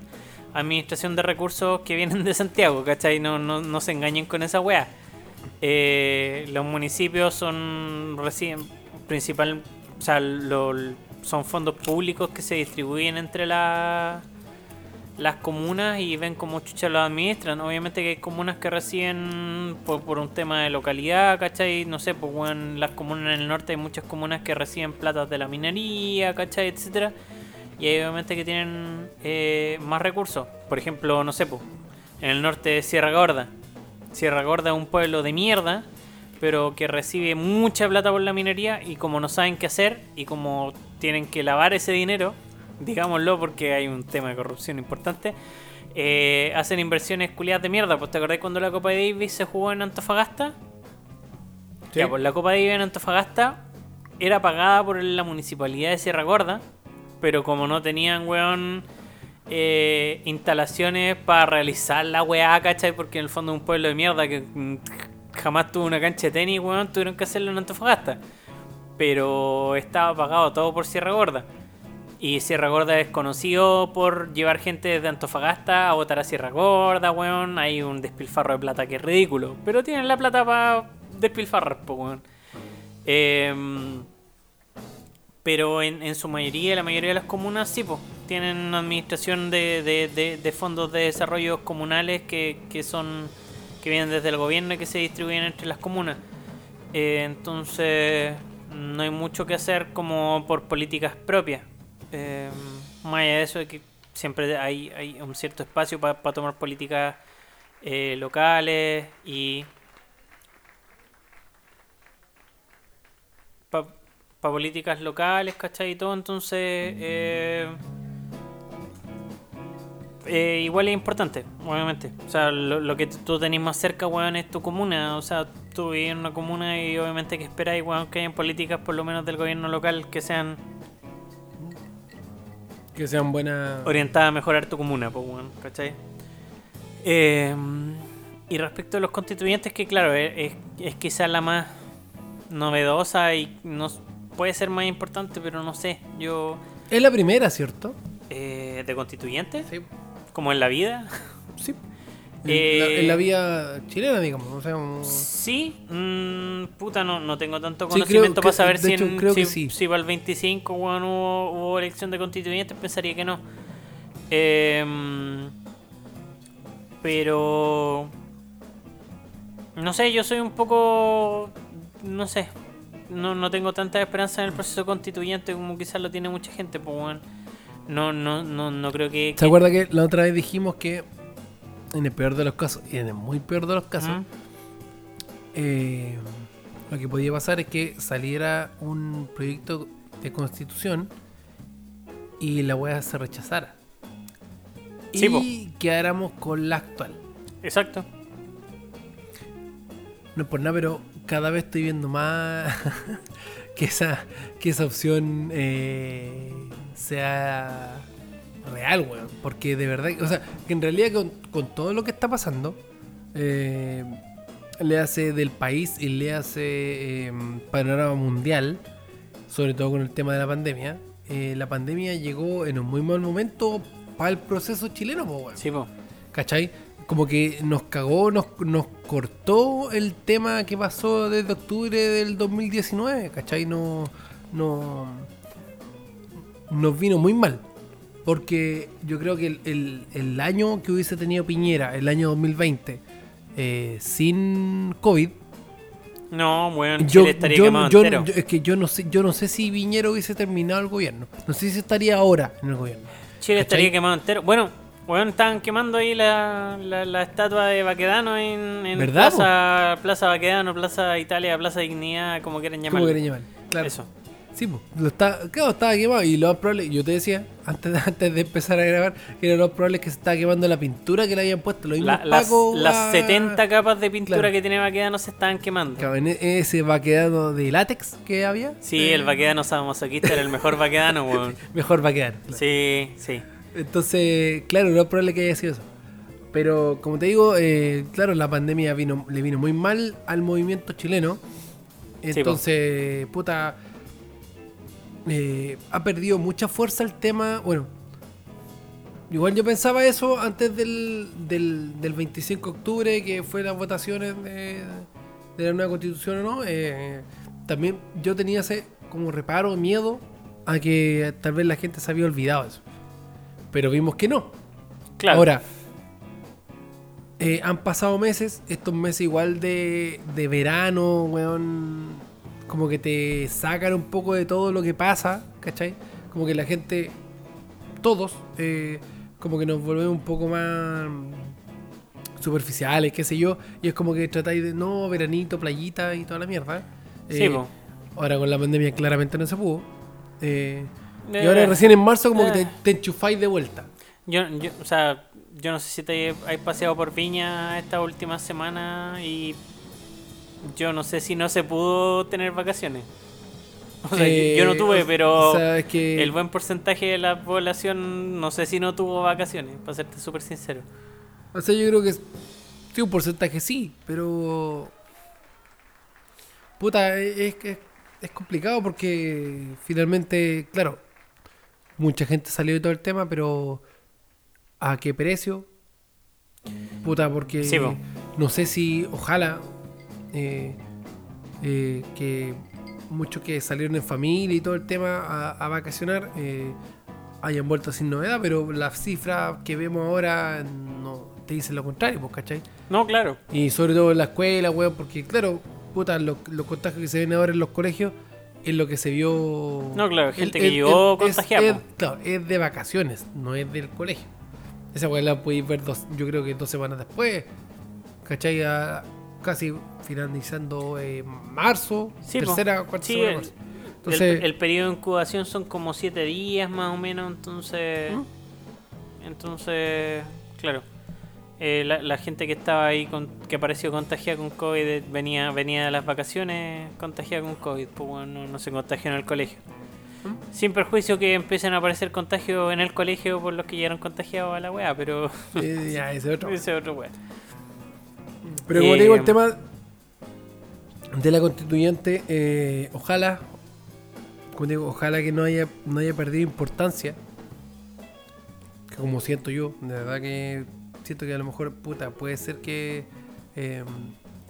Speaker 1: administración de recursos que vienen de Santiago, ¿cachai? No, no, no se engañen con esa weá. Eh, los municipios son reciben principal, o sea, lo- son fondos públicos que se distribuyen entre la- las comunas y ven cómo chucha los administran. Obviamente que hay comunas que reciben por, por un tema de localidad, ¿cachai? No sé, pues bueno, las comunas en el norte hay muchas comunas que reciben platas de la minería, ¿cachai? Etcétera. Y hay obviamente que tienen eh, más recursos. Por ejemplo, no sé, pues, en el norte de Sierra Gorda. Sierra Gorda es un pueblo de mierda, pero que recibe mucha plata por la minería y como no saben qué hacer y como tienen que lavar ese dinero, digámoslo porque hay un tema de corrupción importante, eh, hacen inversiones culiadas de mierda. Pues te acordás cuando la Copa Davis se jugó en Antofagasta?
Speaker 2: Sí.
Speaker 1: Ya, pues la Copa Davis en Antofagasta era pagada por la municipalidad de Sierra Gorda, pero como no tenían, weón, eh, instalaciones para realizar la weá, ¿cachai? Porque en el fondo es un pueblo de mierda que mm, jamás tuvo una cancha de tenis, weón, tuvieron que hacerlo en Antofagasta. Pero estaba pagado todo por Sierra Gorda. Y Sierra Gorda es conocido por llevar gente desde Antofagasta a votar a Sierra Gorda, weón. Hay un despilfarro de plata que es ridículo. Pero tienen la plata para despilfarrar, po, weón. Em, pero en, en su mayoría, la mayoría de las comunas sí, pues, tienen administración de, de- de- de fondos de desarrollo comunales que, que son que vienen desde el gobierno y que se distribuyen entre las comunas. Eh, entonces, no hay mucho que hacer como por políticas propias. Eh, más allá de eso, de que siempre hay, hay un cierto espacio para tomar políticas eh, locales y para políticas locales, ¿cachai? Y todo, entonces eh, eh, igual es importante, obviamente. O sea, lo, lo que tú tenés más cerca, weón, es tu comuna. O sea, tú vives en una comuna y obviamente que esperáis, weón, que hayan políticas por lo menos del gobierno local que sean
Speaker 2: Que sean buenas.
Speaker 1: orientada a mejorar tu comuna, pues, weón, ¿cachai? Eh, y respecto a los constituyentes, que claro, es, es, quizá la más novedosa y no puede ser más importante, pero no sé, yo...
Speaker 2: Es la primera, ¿cierto?
Speaker 1: eh, ¿De constituyentes?
Speaker 2: Sí.
Speaker 1: Como en la vida.
Speaker 2: Sí.
Speaker 1: Eh,
Speaker 2: en, la, en la vía chilena, digamos. O sea, como-
Speaker 1: Sí, mm, puta, no, no tengo tanto
Speaker 2: Sí, creo
Speaker 1: conocimiento para saber si,
Speaker 2: hecho,
Speaker 1: en-
Speaker 2: creo
Speaker 1: si,
Speaker 2: sí.
Speaker 1: si para el 25 weón, hubo, hubo elección de constituyentes, pensaría que no. Em, pero... No sé, yo soy un poco... No sé. No, no tengo tanta esperanza en el proceso constituyente como quizás lo tiene mucha gente, pues weón. No, no, no, no creo que...
Speaker 2: ¿Se
Speaker 1: que-
Speaker 2: acuerda que la otra vez dijimos que en el peor de los casos, y en el muy peor de los casos, eh, lo que podía pasar es que saliera un proyecto de constitución y la weá se rechazara.
Speaker 1: Sí, po.
Speaker 2: y quedáramos con la actual.
Speaker 1: Exacto.
Speaker 2: No es por nada, pero cada vez estoy viendo más que esa, que esa opción eh, sea real, weón. Porque de verdad, o sea, que en realidad con, con todo lo que está pasando, eh, le hace del país y le hace eh, panorama mundial, sobre todo con el tema de la pandemia. eh, la pandemia llegó en un muy mal momento para el proceso chileno, po, weón.
Speaker 1: Sí, po.
Speaker 2: ¿Cachai? Como que nos cagó, nos, nos cortó el tema que pasó desde octubre del 2019, ¿cachai? No, no, nos vino muy mal. Porque yo creo que el, el- el año que hubiese tenido Piñera, el año 2020, eh, sin COVID,
Speaker 1: No, bueno,
Speaker 2: yo,
Speaker 1: Chile estaría
Speaker 2: yo-
Speaker 1: quemado
Speaker 2: yo-
Speaker 1: entero.
Speaker 2: yo- es que yo no sé, yo no sé si Piñera hubiese terminado el gobierno. No sé si estaría ahora en el gobierno.
Speaker 1: Chile
Speaker 2: ¿cachai?
Speaker 1: estaría quemado entero. Bueno, weón, estaban quemando ahí la, la, la estatua de Baquedano en, en
Speaker 2: ¿Verdad,
Speaker 1: Plaza, Plaza Baquedano, Plaza Italia, Plaza Dignidad, como quieran
Speaker 2: ¿Cómo
Speaker 1: llamarlo.
Speaker 2: querían llamar? Claro.
Speaker 1: Eso.
Speaker 2: Sí, pues, lo está, claro, estaba quemado y lo más probable, yo te decía, antes de, antes de empezar a grabar, que lo más probable es que se estaba quemando la pintura que le habían puesto los mismos
Speaker 1: La- las, las
Speaker 2: a-
Speaker 1: 70 capas de pintura
Speaker 2: Claro.
Speaker 1: que tiene Baquedano se estaban quemando.
Speaker 2: Claro, en e- ese vaquedano de látex que había.
Speaker 1: Sí,
Speaker 2: eh,
Speaker 1: el Baquedano sadomasoquista era el mejor Baquedano, weón.
Speaker 2: Mejor vaquedano. claro.
Speaker 1: Sí, sí.
Speaker 2: Entonces, claro, lo más probable es que haya sido eso. Pero, como te digo, eh, claro, la pandemia vino, le vino muy mal al movimiento chileno. Entonces, puta, eh, ha perdido mucha fuerza el tema. Bueno, igual yo pensaba eso antes del, del, del 25 de octubre, que fue las votaciones de, de la nueva constitución o no. eh, también yo tenía ese como reparo, miedo a que tal vez la gente se había olvidado eso. Pero vimos que no.
Speaker 1: Claro.
Speaker 2: Ahora, eh, han pasado meses, estos meses igual de, de verano, weón, como que te sacan un poco de todo lo que pasa, ¿cachai? Como que la gente, todos, eh, como que nos volvemos un poco más superficiales, qué sé yo, y es como que tratáis de, no, veranito, playita y toda la mierda.
Speaker 1: Sí,
Speaker 2: Eh,
Speaker 1: po.
Speaker 2: ahora con la pandemia claramente no se pudo. Eh, y
Speaker 1: Eh,
Speaker 2: ahora recién en marzo como que
Speaker 1: eh.
Speaker 2: te, te enchufáis de vuelta.
Speaker 1: Yo, yo, o sea, yo no sé si te hay paseado por Viña esta última semana y yo no sé si no se pudo tener vacaciones. O sea,
Speaker 2: Eh,
Speaker 1: yo no tuve,
Speaker 2: o-
Speaker 1: pero
Speaker 2: o sea, es que-
Speaker 1: el buen porcentaje de la población no sé si no tuvo vacaciones, para serte súper sincero.
Speaker 2: O sea, yo creo que sí, un porcentaje sí, pero. Puta, es, es, es complicado porque finalmente, claro, mucha gente salió de todo el tema, pero ¿a qué precio? Puta, porque
Speaker 1: Sí,
Speaker 2: no sé si, ojalá, eh, eh, que muchos que salieron en familia y todo el tema a, a vacacionar eh, hayan vuelto sin novedad, pero las cifras que vemos ahora no te dicen lo contrario, pues, ¿cachai?
Speaker 1: No, claro.
Speaker 2: Y sobre todo en la escuela, weón, porque claro, puta, los, los contagios que se ven ahora en los colegios es lo que se vio.
Speaker 1: No, claro, gente
Speaker 2: el-
Speaker 1: que
Speaker 2: el-
Speaker 1: llegó
Speaker 2: el-
Speaker 1: contagiada,
Speaker 2: es- claro, es de vacaciones, no es del colegio. Esa weá la podéis ver dos, yo creo que dos semanas después. ¿Cachai? A- casi finalizando eh, marzo,
Speaker 1: Sí, po.
Speaker 2: tercera, cuarta
Speaker 1: Sí,
Speaker 2: semana
Speaker 1: el-
Speaker 2: marzo.
Speaker 1: El,
Speaker 2: Entonces,
Speaker 1: el periodo de incubación son como 7 días más o menos, entonces...
Speaker 2: ¿Mm?
Speaker 1: Entonces, claro. eh, la, la gente que estaba ahí, con, que apareció contagiada con COVID, eh, venía, venía de las vacaciones contagiada con COVID, pues bueno, no, no se contagió en el colegio.
Speaker 2: ¿Mm?
Speaker 1: Sin perjuicio que empiecen a aparecer contagios en el colegio por los que llegaron contagiados a la weá, pero
Speaker 2: eh, ya, ese es otro.
Speaker 1: ese es otro weá.
Speaker 2: Pero como te digo, el
Speaker 1: Eh,
Speaker 2: tema de la constituyente, eh, ojalá, como digo, ojalá que no haya, no haya perdido importancia. Que como siento yo, de verdad que siento que a lo mejor, puta, puede ser que eh,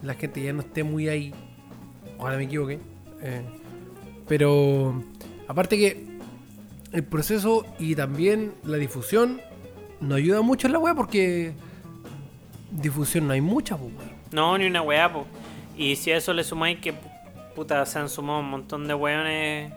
Speaker 2: la gente ya no esté muy ahí. Ojalá me equivoque. pero aparte que el proceso y también la difusión nos ayuda mucho en la web porque difusión no hay mucha, pues, weón.
Speaker 1: No, ni una weá, po. Y si a eso le sumáis que puta se han sumado un montón de weones.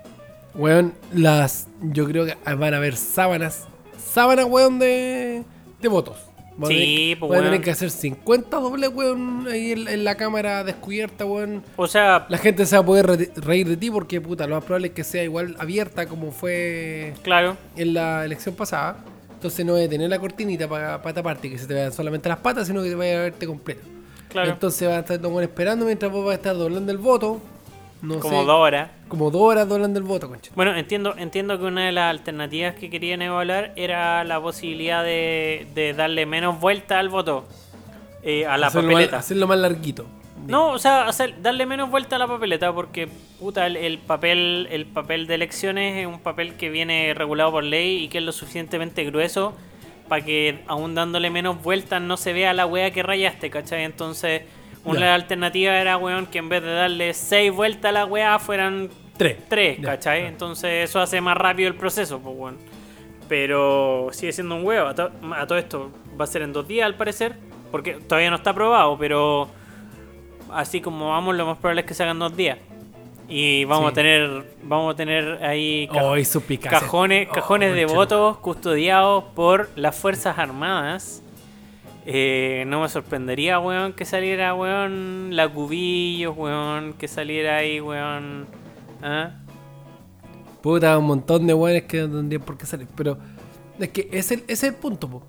Speaker 2: Weón, las. Yo creo que van a haber sábanas. Sábanas, weón, de. de votos. Van
Speaker 1: Sí, pues,
Speaker 2: van a tener que hacer 50 dobles, weón, ahí en, en la cámara descubierta, weón.
Speaker 1: O sea,
Speaker 2: La gente se va a poder re- reír de ti porque, puta, lo más probable es que sea igual abierta como fue
Speaker 1: claro.
Speaker 2: en la elección pasada. Entonces no debe tener la cortinita para taparte, que se te vean solamente las patas, sino que te vaya a verte completo.
Speaker 1: Claro.
Speaker 2: Entonces va a estar todo esperando mientras vos vas a estar doblando el voto. No
Speaker 1: como
Speaker 2: sé,
Speaker 1: dos horas.
Speaker 2: Como dos horas doblando el voto, concha.
Speaker 1: Bueno, entiendo, entiendo que una de las alternativas que querían evaluar era la posibilidad de, de darle menos vuelta al voto. eh, a la
Speaker 2: hacerlo
Speaker 1: papeleta.
Speaker 2: Más, hacerlo más larguito.
Speaker 1: No, o sea, hacer- darle menos vuelta a la papeleta porque puta el, el papel el papel de elecciones es un papel que viene regulado por ley y que es lo suficientemente grueso para que aún dándole menos vueltas no se vea la wea que rayaste, ¿cachai? Entonces, una alternativas era, weón, que en vez de darle seis vueltas a la wea fueran
Speaker 2: Tres.
Speaker 1: tres, ¿cachai? Entonces eso hace más rápido el proceso, pues weón. Pero sigue siendo un huevo. A, to- a todo esto va a ser en dos días al parecer. Porque todavía no está aprobado, pero así como vamos, lo más probable es que se hagan dos días. Y vamos
Speaker 2: Sí.
Speaker 1: a tener vamos a tener ahí ca-
Speaker 2: Oh,
Speaker 1: cajones,
Speaker 2: Oh,
Speaker 1: cajones de votos custodiados por las Fuerzas Armadas. Eh, no me sorprendería, weón, que saliera, weón, la Cubillos, weón, que saliera ahí, weón. ¿ah?
Speaker 2: Puta, un montón de weones que no tendrían por qué salir. Pero es que es el, ese es el punto, po.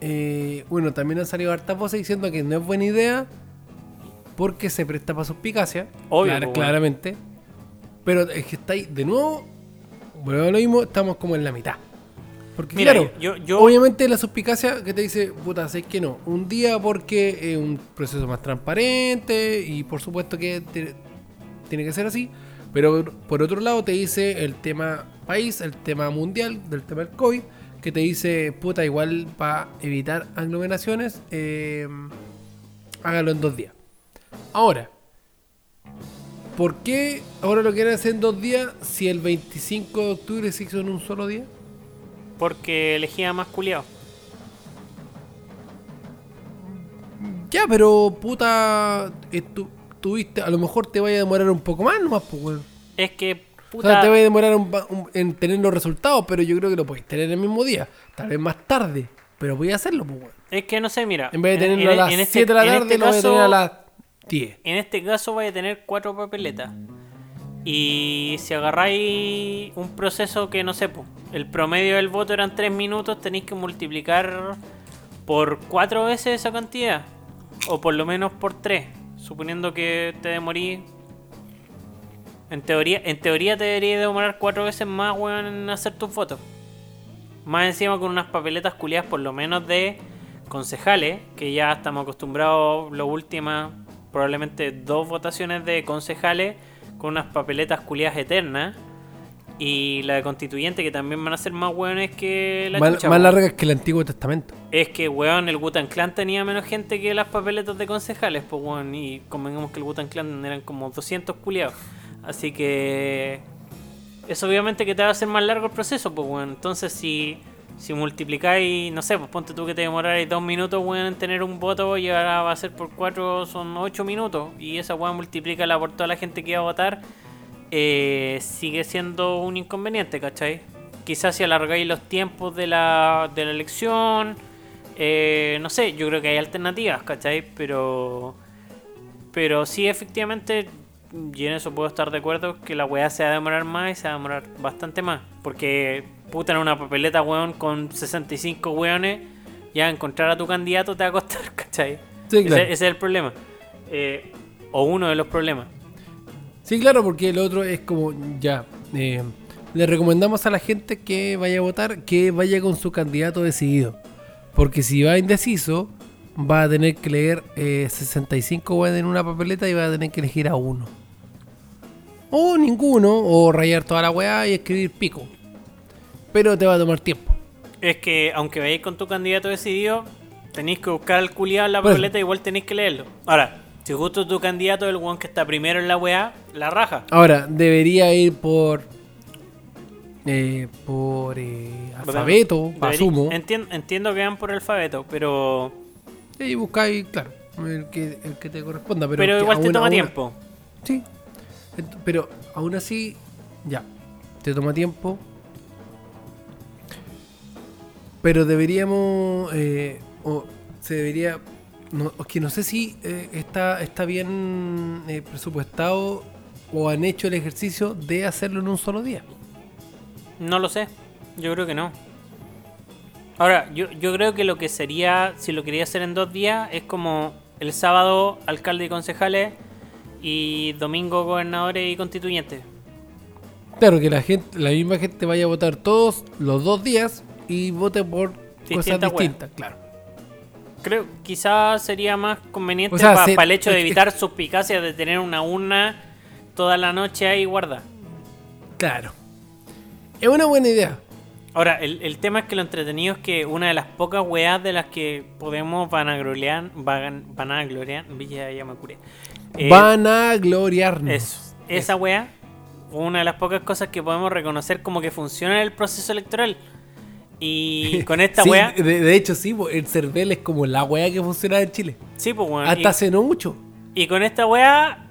Speaker 2: Eh, bueno, también han salido hartas voces diciendo que no es buena idea porque se presta para suspicacia.
Speaker 1: Obvio,
Speaker 2: claramente. Pero es que está ahí, de nuevo, bueno, lo mismo, estamos como en la mitad. Porque
Speaker 1: Mira,
Speaker 2: claro,
Speaker 1: yo- yo-
Speaker 2: obviamente la suspicacia que te dice, puta, sé que no. Un día porque es un proceso más transparente y por supuesto que te- tiene que ser así. Pero por otro lado te dice el tema país, el tema mundial, del tema del COVID, que te dice, puta, igual para evitar aglomeraciones, eh, hágalo en dos días. Ahora, ¿por qué ahora lo quieren hacer en dos días si el 25 de octubre se hizo en un solo día?
Speaker 1: Porque elegía más culiado.
Speaker 2: Ya, pero puta, eh, tu- tuviste, a lo mejor te vaya a demorar un poco más nomás, pues, weón.
Speaker 1: Es que,
Speaker 2: O
Speaker 1: puta.
Speaker 2: sea, te va a demorar un pa- un- en tener los resultados, pero yo creo que lo podéis tener el mismo día. Tal vez más tarde, pero voy a hacerlo, pues, weón.
Speaker 1: Es que no sé, mira.
Speaker 2: En vez de
Speaker 1: en-
Speaker 2: tenerlo
Speaker 1: en-
Speaker 2: a las
Speaker 1: en este-
Speaker 2: 7 de la tarde,
Speaker 1: este
Speaker 2: lo voy a tener a las 10.
Speaker 1: En este caso vaya a tener cuatro papeletas. Y si agarráis un proceso que no sé, el promedio del voto eran 3 minutos, tenéis que multiplicar por 4 veces esa cantidad. O por lo menos por 3. Suponiendo que te demorís. En teoría, en teoría te debería demorar 4 veces más, en hacer tus votos. Más encima con unas papeletas culiadas por lo menos de concejales, que ya estamos acostumbrados las últimas, probablemente dos votaciones de concejales con unas papeletas culiadas eternas. Y la de constituyente, que también van a ser más hueones que la
Speaker 2: Más,
Speaker 1: chucha,
Speaker 2: más largas que el Antiguo Testamento.
Speaker 1: Es que, weón, el Wutan Clan tenía menos gente que las papeletas de concejales, pues, weón. Y convengamos que el Wutan Clan eran como 200 culiados. Así que. Eso obviamente que te va a hacer más largo el proceso, pues, weón. Entonces, si, si multiplicáis, no sé, pues ponte tú que te demoráis dos minutos, weón, en tener un voto y ahora va a ser por cuatro, son ocho minutos. Y esa weón multiplícala por toda la gente que iba a votar. eh, sigue siendo un inconveniente, ¿cachai? Quizás si alargáis los tiempos de la, de la elección, eh, no sé, yo creo que hay alternativas, ¿cachai? Pero, pero sí, efectivamente, y en eso puedo estar de acuerdo, que la weá se va a demorar más y se va a demorar bastante más. Porque, puta, en una papeleta, weón, con 65 weones, ya encontrar a tu candidato te va a costar, ¿cachai?
Speaker 2: Sí,
Speaker 1: Ese-
Speaker 2: claro.
Speaker 1: ese, es el problema. Eh, o uno de los problemas.
Speaker 2: Sí, claro, porque el otro es como, ya, eh, le recomendamos a la gente que vaya a votar que vaya con su candidato decidido. Porque si va indeciso, va a tener que leer eh, 65 weas en una papeleta y va a tener que elegir a uno. O ninguno, o rayar toda la weá y escribir pico. Pero te va a tomar tiempo.
Speaker 1: Es que, aunque veáis con tu candidato decidido, tenéis que buscar al culiado en la
Speaker 2: Pues-
Speaker 1: papeleta, igual tenéis que leerlo. Ahora, si justo tu candidato es el weón que está primero en la weá, la raja.
Speaker 2: Ahora, debería ir por. eh, por eh, alfabeto,
Speaker 1: Deberí-
Speaker 2: asumo.
Speaker 1: Entien- entiendo que van por alfabeto, pero.
Speaker 2: Y buscáis, claro, el que, el que te corresponda. Pero,
Speaker 1: Pero, igual te toma tiempo.
Speaker 2: Sí. Pero aún así, ya. Te toma tiempo. Pero deberíamos. eh, o se debería. No, es que no sé si eh, está, está bien eh, presupuestado o han hecho el ejercicio de hacerlo en un solo día.
Speaker 1: No lo sé. Yo creo que no. Ahora, yo, yo creo que lo que sería, si lo quería hacer en dos días, es como el sábado alcalde y concejales y domingo gobernadores y constituyentes.
Speaker 2: Claro, que la gente, la misma gente vaya a votar todos los dos días y vote por cosas
Speaker 1: Distintas
Speaker 2: claro.
Speaker 1: Creo quizás sería más conveniente
Speaker 2: O sea,
Speaker 1: para el hecho de evitar suspicacias de tener una urna toda la noche ahí guarda.
Speaker 2: Claro. Es una buena idea.
Speaker 1: Ahora, el, el tema es que lo entretenido es que una de las pocas weas de las que podemos vanagloriar, van, vanagloriar, ya, ya me curé. Eh,
Speaker 2: Van a gloriarnos.
Speaker 1: Eso. Esa wea, una de las pocas cosas que podemos reconocer como que funciona en el proceso electoral. Y con esta
Speaker 2: Sí,
Speaker 1: wea,
Speaker 2: de, de hecho, sí, el CERVEL es como la wea que funciona en Chile.
Speaker 1: sí, pues weón.
Speaker 2: Hasta
Speaker 1: y-
Speaker 2: hace no mucho.
Speaker 1: Y con esta weá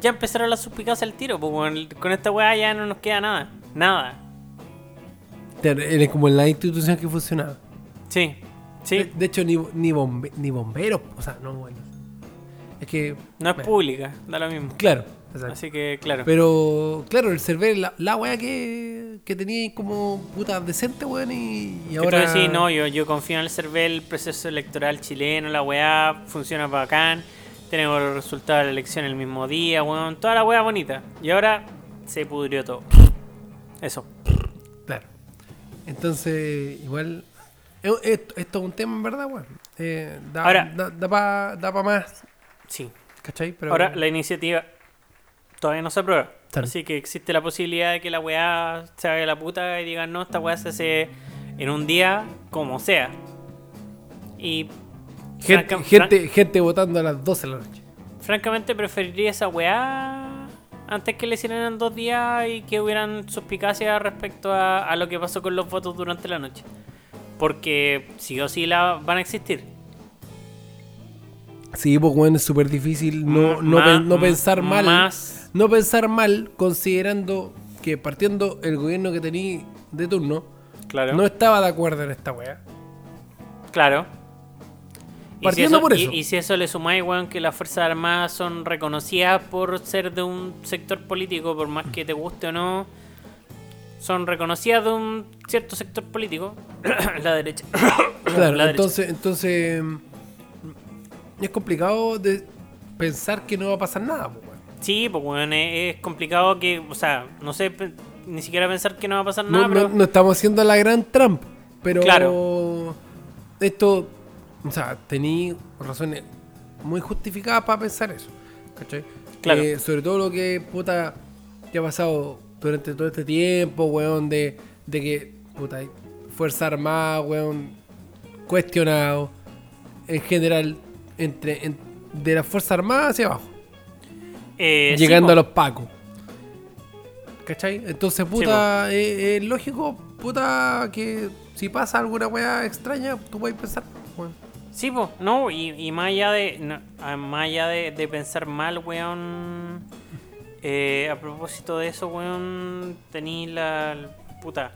Speaker 1: ya empezaron las suspicacias al tiro, pues weón. con esta weá ya no nos queda nada. Nada.
Speaker 2: Claro, él Es como la institución que funcionaba.
Speaker 1: Sí,
Speaker 2: De,
Speaker 1: sí.
Speaker 2: de hecho, ni, ni, bombe- ni bomberos. O sea, no, bueno. Es que.
Speaker 1: No es
Speaker 2: bueno,
Speaker 1: pública, da lo mismo.
Speaker 2: Claro. Exacto.
Speaker 1: Así que, claro.
Speaker 2: Pero, claro, el CERVEL, la, la wea que, que tenía como puta decente, weón, y, y ahora.
Speaker 1: decís, no, yo, yo confío en el CERVEL, el proceso electoral chileno, la weá funciona bacán. Tenemos los resultados de la elección el mismo día, weón. Toda la weá bonita. Y ahora se pudrió todo. Eso.
Speaker 2: Claro. Entonces, igual. es- Esto, esto es un tema, en verdad, weón. Eh, da,
Speaker 1: Ahora-
Speaker 2: da, da para da pa más.
Speaker 1: Sí.
Speaker 2: ¿Cachai? Pero,
Speaker 1: Ahora, la iniciativa todavía no se aprueba.
Speaker 2: Claro.
Speaker 1: Así que existe la posibilidad de que la weá se haga la puta y digan, no, esta weá se hace en un día como sea. Y
Speaker 2: gente,
Speaker 1: franca-
Speaker 2: gente, gente votando a las 12 de la noche.
Speaker 1: fran- francamente preferiría esa weá antes que le hicieran en dos días y que hubieran suspicacias respecto a, a lo que pasó con los votos durante la noche. Porque sí o sí la van a existir.
Speaker 2: Sí, pues, weón, es súper difícil no, no,
Speaker 1: Ma-
Speaker 2: pen- no pensar mal.
Speaker 1: Más,
Speaker 2: No pensar mal, considerando que partiendo el gobierno que tenía de turno,
Speaker 1: claro.
Speaker 2: no estaba de acuerdo en esta weá.
Speaker 1: Claro. Si,
Speaker 2: Partiendo
Speaker 1: eso,
Speaker 2: por eso.
Speaker 1: Y, si eso le sumáis, weón, que las Fuerzas Armadas son reconocidas por ser de un sector político, por más que te guste o no, son reconocidas de un cierto sector político, la derecha.
Speaker 2: Claro,
Speaker 1: La derecha.
Speaker 2: entonces, entonces es complicado de pensar que no va a pasar nada, weón.
Speaker 1: Sí, pues, weón, es, es complicado que, o sea, no sé, ni siquiera pensar que no va a pasar nada,
Speaker 2: no-
Speaker 1: pero...
Speaker 2: no estamos haciendo la gran Trump, pero
Speaker 1: Claro.
Speaker 2: esto, o sea, tenía razones muy justificadas para pensar eso, ¿cachai?
Speaker 1: Claro.
Speaker 2: Eh, sobre todo lo que, puta, que ha pasado durante todo este tiempo, weón, de, de que, puta, Fuerza Armada, weón, cuestionado, en general, entre, en- de la Fuerza Armada hacia abajo
Speaker 1: eh,
Speaker 2: llegando a los pacos. ¿Cachai? Entonces, puta, es, es lógico, puta, que si pasa alguna weá extraña, tú puedes pensar, weón.
Speaker 1: Sí, pues, no, y, y más allá de no, ah, más allá de, de pensar mal, weón. eh, a propósito de eso, weón, tenéis la puta.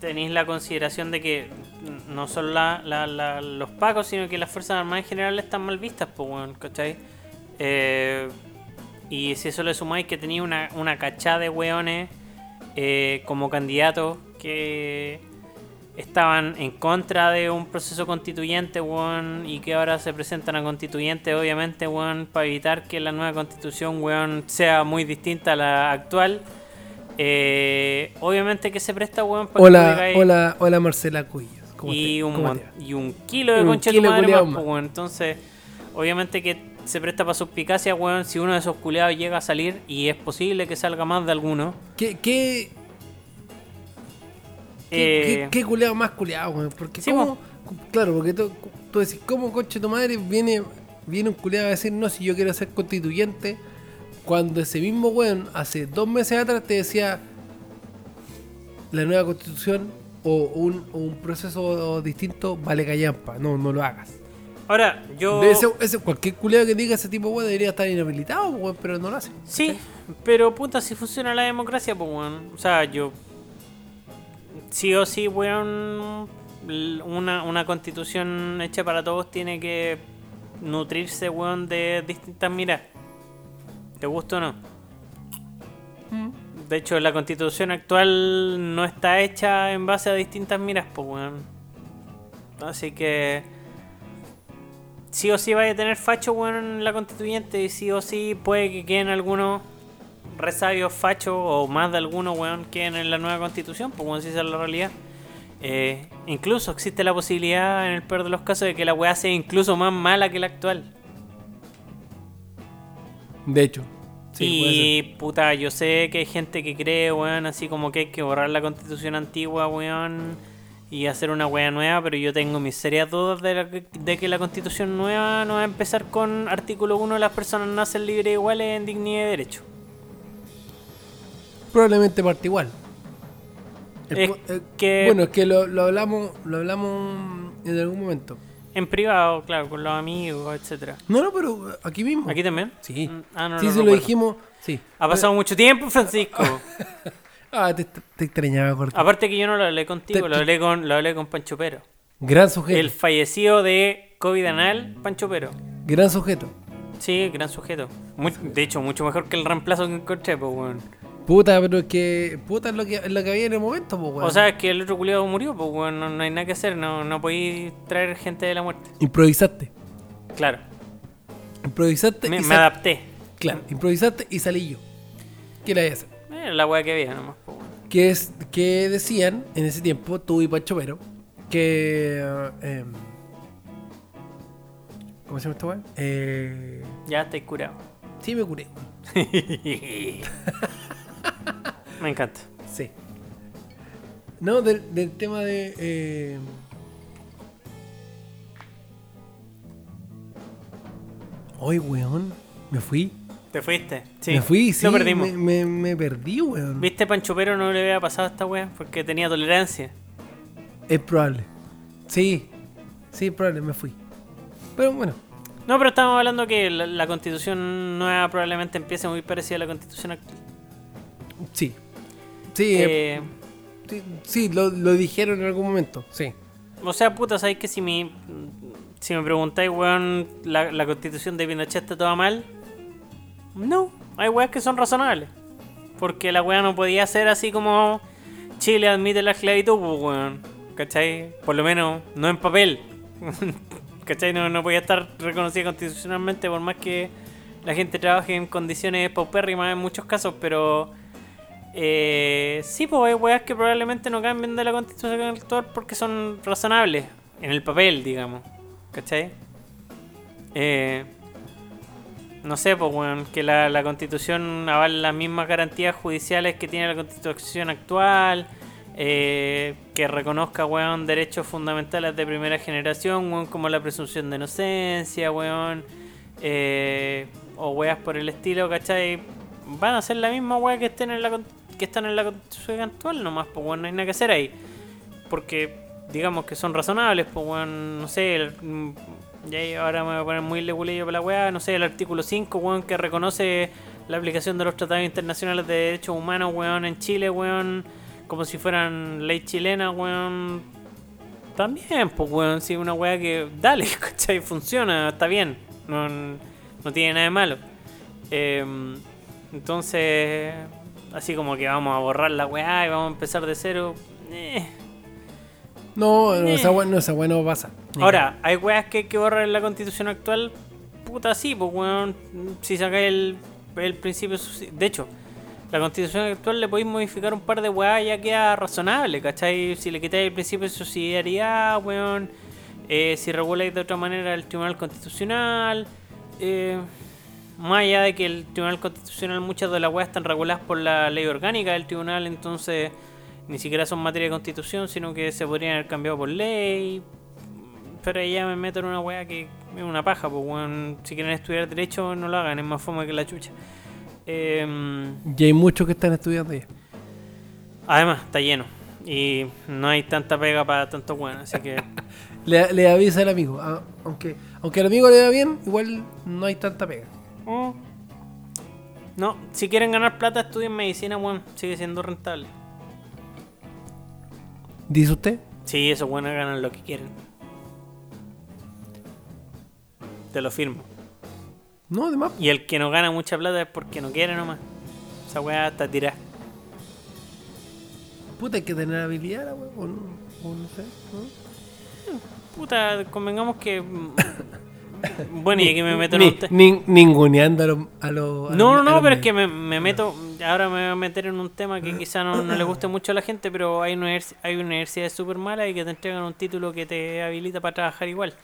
Speaker 1: Tenéis la consideración de que no solo la, la- la- los pacos, sino que las Fuerzas Armadas en general están mal vistas, pues, weón, ¿cachai? Eh, y si eso le sumáis que tenía una, una cachada de weones eh, como candidatos que estaban en contra de un proceso constituyente, weón, y que ahora se presentan a constituyente, obviamente, weón, para evitar que la nueva constitución, weón, sea muy distinta a la actual. Eh, obviamente que se presta, weón, para que
Speaker 2: Hola,
Speaker 1: digáis-
Speaker 2: hola, hola Marcela Cuyas. ¿Cómo
Speaker 1: y
Speaker 2: te-
Speaker 1: un, y un kilo de concha de pues, weón. Entonces, obviamente que se presta para suspicacia, weón, si uno de esos culeados llega a salir, y es posible que salga más de alguno.
Speaker 2: ¿Qué, qué,
Speaker 1: eh,
Speaker 2: qué, qué culeado más culeado, weón? Porque
Speaker 1: Sí,
Speaker 2: cómo, claro, porque tú, tú decís, ¿cómo conche tu madre viene, viene un culeado a decir, no, si yo quiero ser constituyente? Cuando ese mismo weón, hace dos meses atrás, te decía, la nueva constitución o un, o un proceso distinto vale callampa, no, no lo hagas.
Speaker 1: Ahora, yo...
Speaker 2: De ese- ese- cualquier culeado que diga ese tipo, weón, debería estar inhabilitado, weón, pero no lo hace.
Speaker 1: Sí, pero puta, si funciona la democracia, pues, weón. O sea, yo. Sí o sí, weón. Una, una constitución hecha para todos tiene que nutrirse, weón, de distintas miras. ¿Te gusta o no? De hecho, la constitución actual no está hecha en base a distintas miras, pues, weón. Así que sí o sí vaya a tener facho weón en la constituyente y sí o sí puede que queden algunos resabios fachos o más de algunos weón queden en la nueva constitución, pues bueno, si esa es la realidad. Eh, incluso existe la posibilidad, en el peor de los casos, de que la weá sea incluso más mala que la actual.
Speaker 2: De hecho. Sí, puede
Speaker 1: y puta, yo sé que hay gente que cree, weón, así como que hay que borrar la constitución antigua, weón, y hacer una weá nueva, pero yo tengo mis serias dudas de, la que- de que la constitución nueva no va a empezar con artículo 1, las personas nacen libres iguales en dignidad y derecho.
Speaker 2: Probablemente parte igual. El
Speaker 1: Es
Speaker 2: po- eh,
Speaker 1: que-
Speaker 2: Bueno, es que lo, lo hablamos lo hablamos en algún momento.
Speaker 1: En privado, claro, con los amigos, etcétera.
Speaker 2: No, no, pero aquí mismo.
Speaker 1: ¿Aquí también?
Speaker 2: Sí.
Speaker 1: Mm, Ah, no,
Speaker 2: sí,
Speaker 1: no
Speaker 2: se lo dijimos. Sí.
Speaker 1: Ha pasado mucho tiempo, Francisco.
Speaker 2: Ah, te, te extrañaba, corto.
Speaker 1: Aparte que yo no lo hablé contigo,
Speaker 2: Te-
Speaker 1: lo hablé con, lo hablé con Pancho Pero.
Speaker 2: Gran sujeto.
Speaker 1: El fallecido de COVID anal, Pancho Pero.
Speaker 2: Gran sujeto.
Speaker 1: Sí, gran sujeto. De hecho, mucho mejor que el reemplazo que encontré, pues, weón.
Speaker 2: Puta, pero es que. Puta es lo que, lo que había en el momento, pues, weón.
Speaker 1: O sea, es que el otro culiado murió, pues, weón. No, no hay nada que hacer, no, no podéis traer gente de la muerte.
Speaker 2: Improvisaste.
Speaker 1: Claro,
Speaker 2: Improvisaste
Speaker 1: me,
Speaker 2: y
Speaker 1: me adapté.
Speaker 2: Claro, improvisaste y salí yo. ¿Qué le voy a hacer?
Speaker 1: Era la weá que había nomás.
Speaker 2: Que, es, que decían en ese tiempo, tú y Pancho Pero, que. eh, em, ¿Cómo se llama esta weá? Eh,
Speaker 1: Ya estáis curado.
Speaker 2: sí, me curé.
Speaker 1: me encanta.
Speaker 2: Sí. No, del, del tema de. Eh... Hoy, weón, me fui.
Speaker 1: ¿Te fuiste? Sí.
Speaker 2: me fui, sí.
Speaker 1: Lo perdimos.
Speaker 2: Me, me, me perdí, weón.
Speaker 1: ¿Viste, Pancho Pero no le había pasado a esta weá? Porque tenía tolerancia.
Speaker 2: Es probable. Sí, sí, es probable, me fui. Pero bueno,
Speaker 1: No, pero estamos hablando que la, la constitución nueva probablemente empiece muy parecida a la constitución actual.
Speaker 2: sí. Sí, eh,
Speaker 1: Eh,
Speaker 2: sí, sí, lo, lo dijeron en algún momento, sí.
Speaker 1: o sea, puta, ¿sabéis que si me, si me preguntáis, weón, la, la constitución de Pinochet está toda mal? No, hay weas que son razonables. Porque la wea no podía ser así como Chile admite la esclavitud, pues, weón. ¿Cachai? Por lo menos no en papel. ¿Cachai? No, no podía estar reconocida constitucionalmente por más que la gente trabaje en condiciones paupérrimas en muchos casos, pero... Eh, sí, pues hay weas que probablemente no cambien de la constitución actual porque son razonables. En el papel, digamos. ¿Cachai? Eh, no sé, pues weón, que la, la constitución avale las mismas garantías judiciales que tiene la constitución actual. eh, que reconozca, weón, derechos fundamentales de primera generación, weón, como la presunción de inocencia, weón. eh, o weas por el estilo, ¿cachai? Van a ser la misma wea que estén en la que están en la constitución actual nomás, pues weón, no hay nada que hacer ahí. Porque digamos que son razonables, pues weón, no sé, el- ahí ahora me voy a poner muy legulillo para la weá, no sé, el artículo 5, weón, que reconoce la aplicación de los tratados internacionales de derechos humanos, weón, en Chile, weón, como si fueran ley chilena, weón. También, pues weón, sí, una weá que, dale, ¿cachai? Funciona, está bien, no, no tiene nada de malo. Em, entonces, así como que vamos a borrar la weá y vamos a empezar de cero. eh.
Speaker 2: No, no,
Speaker 1: Eh.
Speaker 2: esa weá no, esa weá no pasa.
Speaker 1: Ahora, hay weas que hay que borrar en la constitución actual. Puta, sí, pues weón. Si sacáis el, el principio. de hecho, la constitución actual le podéis modificar un par de weas ya queda razonable, ¿cachai? Si le quitáis el principio de subsidiariedad, weón. eh, si reguláis de otra manera el tribunal constitucional. eh, más allá de que el tribunal constitucional, muchas de las weas están reguladas por la ley orgánica del tribunal, entonces ni siquiera son materia de constitución, sino que se podrían haber cambiado por ley. Pero ahí ya me meto en una wea que es una paja, pues weón. Si quieren estudiar derecho, no lo hagan, es más fome que la chucha. Em,
Speaker 2: Y hay muchos que están estudiando ya.
Speaker 1: además, está lleno. Y no hay tanta pega para tanto weón, así que.
Speaker 2: Le, le avisa al amigo. ah, aunque, aunque al amigo le da bien, igual no hay tanta pega.
Speaker 1: mm. No, si quieren ganar plata, estudien medicina, weón. Sigue siendo rentable.
Speaker 2: ¿Dice usted?
Speaker 1: Sí, esos buenos ganan lo que quieren. Te lo firmo.
Speaker 2: No, además.
Speaker 1: Y el que no gana mucha plata es porque no quiere nomás. Esa weá está tirada.
Speaker 2: Puta, hay que tener habilidad, la weá, o no, o no sé. ¿no?
Speaker 1: puta, convengamos que. mm, bueno, y aquí me meto
Speaker 2: Ni- ni- ninguneando a los.
Speaker 1: No, no, no, pero es que me, me meto. Ahora me voy a meter en un tema que quizá no, no le guste mucho a la gente, pero hay, univers- hay universidades súper malas y que te entregan un título que te habilita para trabajar igual.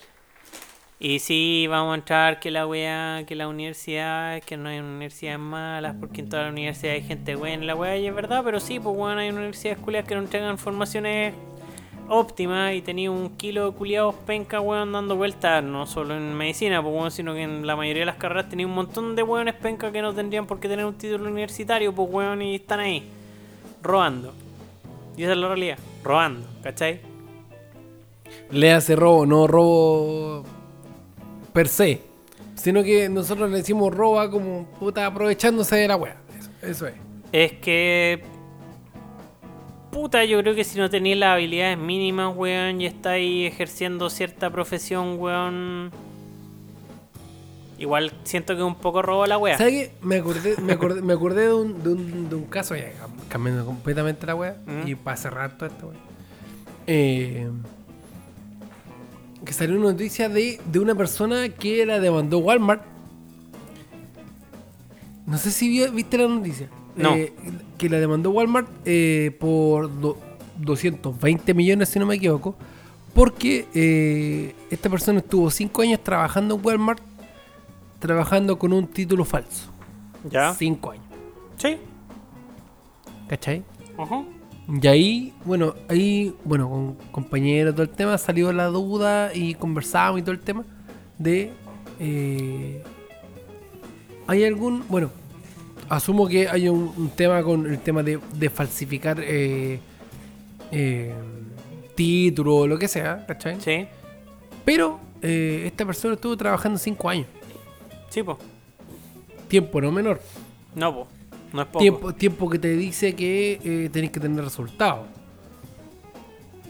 Speaker 1: Y sí, vamos a entrar que la weá, que la universidad, que no hay universidades malas, porque en toda la universidad hay gente buena, la weá, y es verdad, pero sí, pues weón, hay universidades culiadas que no entregan formaciones óptimas y tenía un kilo de culiados penca, weón, dando vueltas, no solo en medicina, pues weón, sino que en la mayoría de las carreras tenía un montón de weones penca que no tendrían por qué tener un título universitario, pues weón, y están ahí, robando. Y esa es la realidad, robando, ¿cachai?
Speaker 2: Le hace robo, no robo per se. Sino que nosotros le decimos roba como puta aprovechándose de la wea. Eso, eso es.
Speaker 1: Es que. Puta, yo creo que si no tenéis las habilidades mínimas, weón, y estáis ejerciendo cierta profesión, weón. Igual siento que un poco robo la wea.
Speaker 2: ¿Sabes qué? Me acordé, me acordé, me acordé de, un, de, un, de un caso, ya cambiando completamente la wea,
Speaker 1: Mm.
Speaker 2: y para cerrar todo esto, wea. Eh, que salió una noticia de, de una persona que la demandó Walmart. No sé si vio- viste la noticia.
Speaker 1: No.
Speaker 2: Eh, que la demandó Walmart eh, por do- 220 millones, si no me equivoco. Porque eh, esta persona estuvo 5 años trabajando en Walmart, trabajando con un título falso.
Speaker 1: ¿Ya?
Speaker 2: 5 años.
Speaker 1: Sí.
Speaker 2: ¿Cachai?
Speaker 1: Ajá.
Speaker 2: Y ahí, bueno, ahí, bueno, con compañeros, todo el tema, salió la duda y conversamos y todo el tema de... eh, ¿Hay algún, bueno, asumo que hay un, un tema con el tema de, de falsificar eh, eh, título o lo que sea, ¿cachai?
Speaker 1: Sí.
Speaker 2: Pero eh, esta persona estuvo trabajando 5 años,
Speaker 1: Sí, po.
Speaker 2: tiempo no menor,
Speaker 1: No, po. No es poco.
Speaker 2: tiempo, tiempo que te dice que eh, tenés que tener resultados.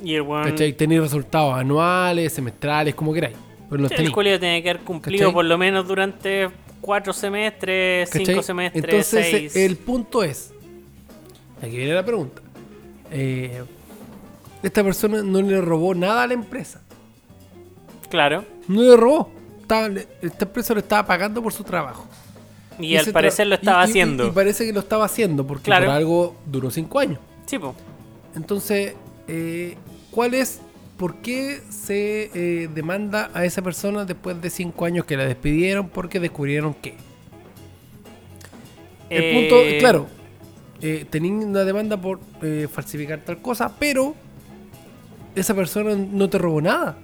Speaker 1: Y el weón.
Speaker 2: ¿Cachai? Tenéis resultados anuales, semestrales, como queráis. Pero los
Speaker 1: El tiene que haber cumplido
Speaker 2: ¿Cachai?
Speaker 1: por lo menos durante cuatro semestres,
Speaker 2: ¿cachai?
Speaker 1: cinco semestres,
Speaker 2: Entonces,
Speaker 1: seis.
Speaker 2: el punto es. Aquí viene la pregunta. Eh, esta persona no le robó nada a la empresa.
Speaker 1: Claro.
Speaker 2: No le robó. Estaba- esta empresa lo estaba pagando por su trabajo.
Speaker 1: Y, al parecer lo estaba
Speaker 2: y- y-
Speaker 1: haciendo.
Speaker 2: Y, parece que lo estaba haciendo porque
Speaker 1: Claro.
Speaker 2: por algo duró cinco años.
Speaker 1: Sí, po.
Speaker 2: Entonces, eh, ¿cuál es, por qué se eh, demanda a esa persona después de cinco años que la despidieron porque descubrieron que? El
Speaker 1: Eh,
Speaker 2: punto, claro, eh, tenían una demanda por eh, falsificar tal cosa, pero esa persona no te robó nada.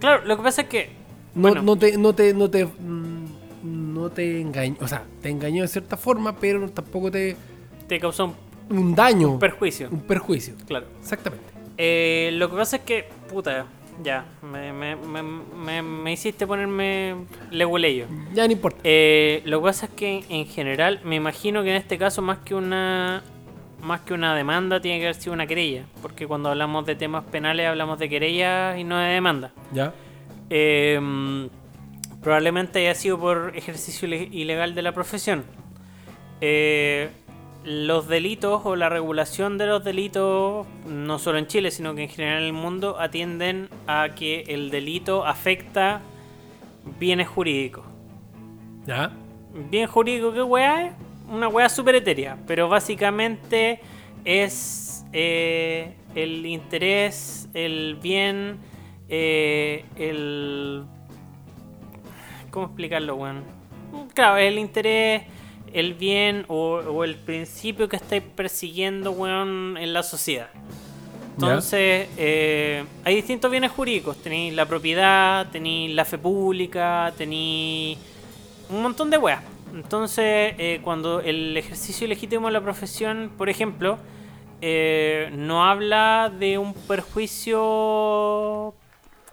Speaker 1: Claro, lo que pasa es que.
Speaker 2: No,
Speaker 1: bueno,
Speaker 2: no te, no te, no te, mm, no te engañó, o sea, te engañó de cierta forma, pero tampoco te
Speaker 1: te causó un
Speaker 2: un daño,
Speaker 1: perjuicio.
Speaker 2: un perjuicio.
Speaker 1: Claro.
Speaker 2: Exactamente.
Speaker 1: Eh, lo que pasa es que, puta, ya, me, me, me, me, me hiciste ponerme leguleyo.
Speaker 2: Ya no importa.
Speaker 1: Eh, lo que pasa es que en general, me imagino que en este caso más que una más que una demanda tiene que haber sido una querella, porque cuando hablamos de temas penales hablamos de querella y no de demanda.
Speaker 2: Ya.
Speaker 1: Eh, probablemente haya sido por ejercicio ile- ilegal de la profesión. Eh, los delitos o la regulación de los delitos, no solo en Chile, sino que en general en el mundo, atienden a que el delito afecta bienes jurídicos.
Speaker 2: Ya.
Speaker 1: Bien jurídico, ¿qué weá es? Una weá súper etérea, pero básicamente es eh, el interés, el bien, eh, el... ¿Cómo explicarlo, weón? Claro, el interés, el bien o, o el principio que estáis persiguiendo, weón, en la sociedad. Entonces, eh, hay distintos bienes jurídicos. Tenéis la propiedad, tenéis la fe pública, tenéis un montón de weas. Entonces, eh, cuando el ejercicio ilegítimo de la profesión, por ejemplo, eh, no habla de un perjuicio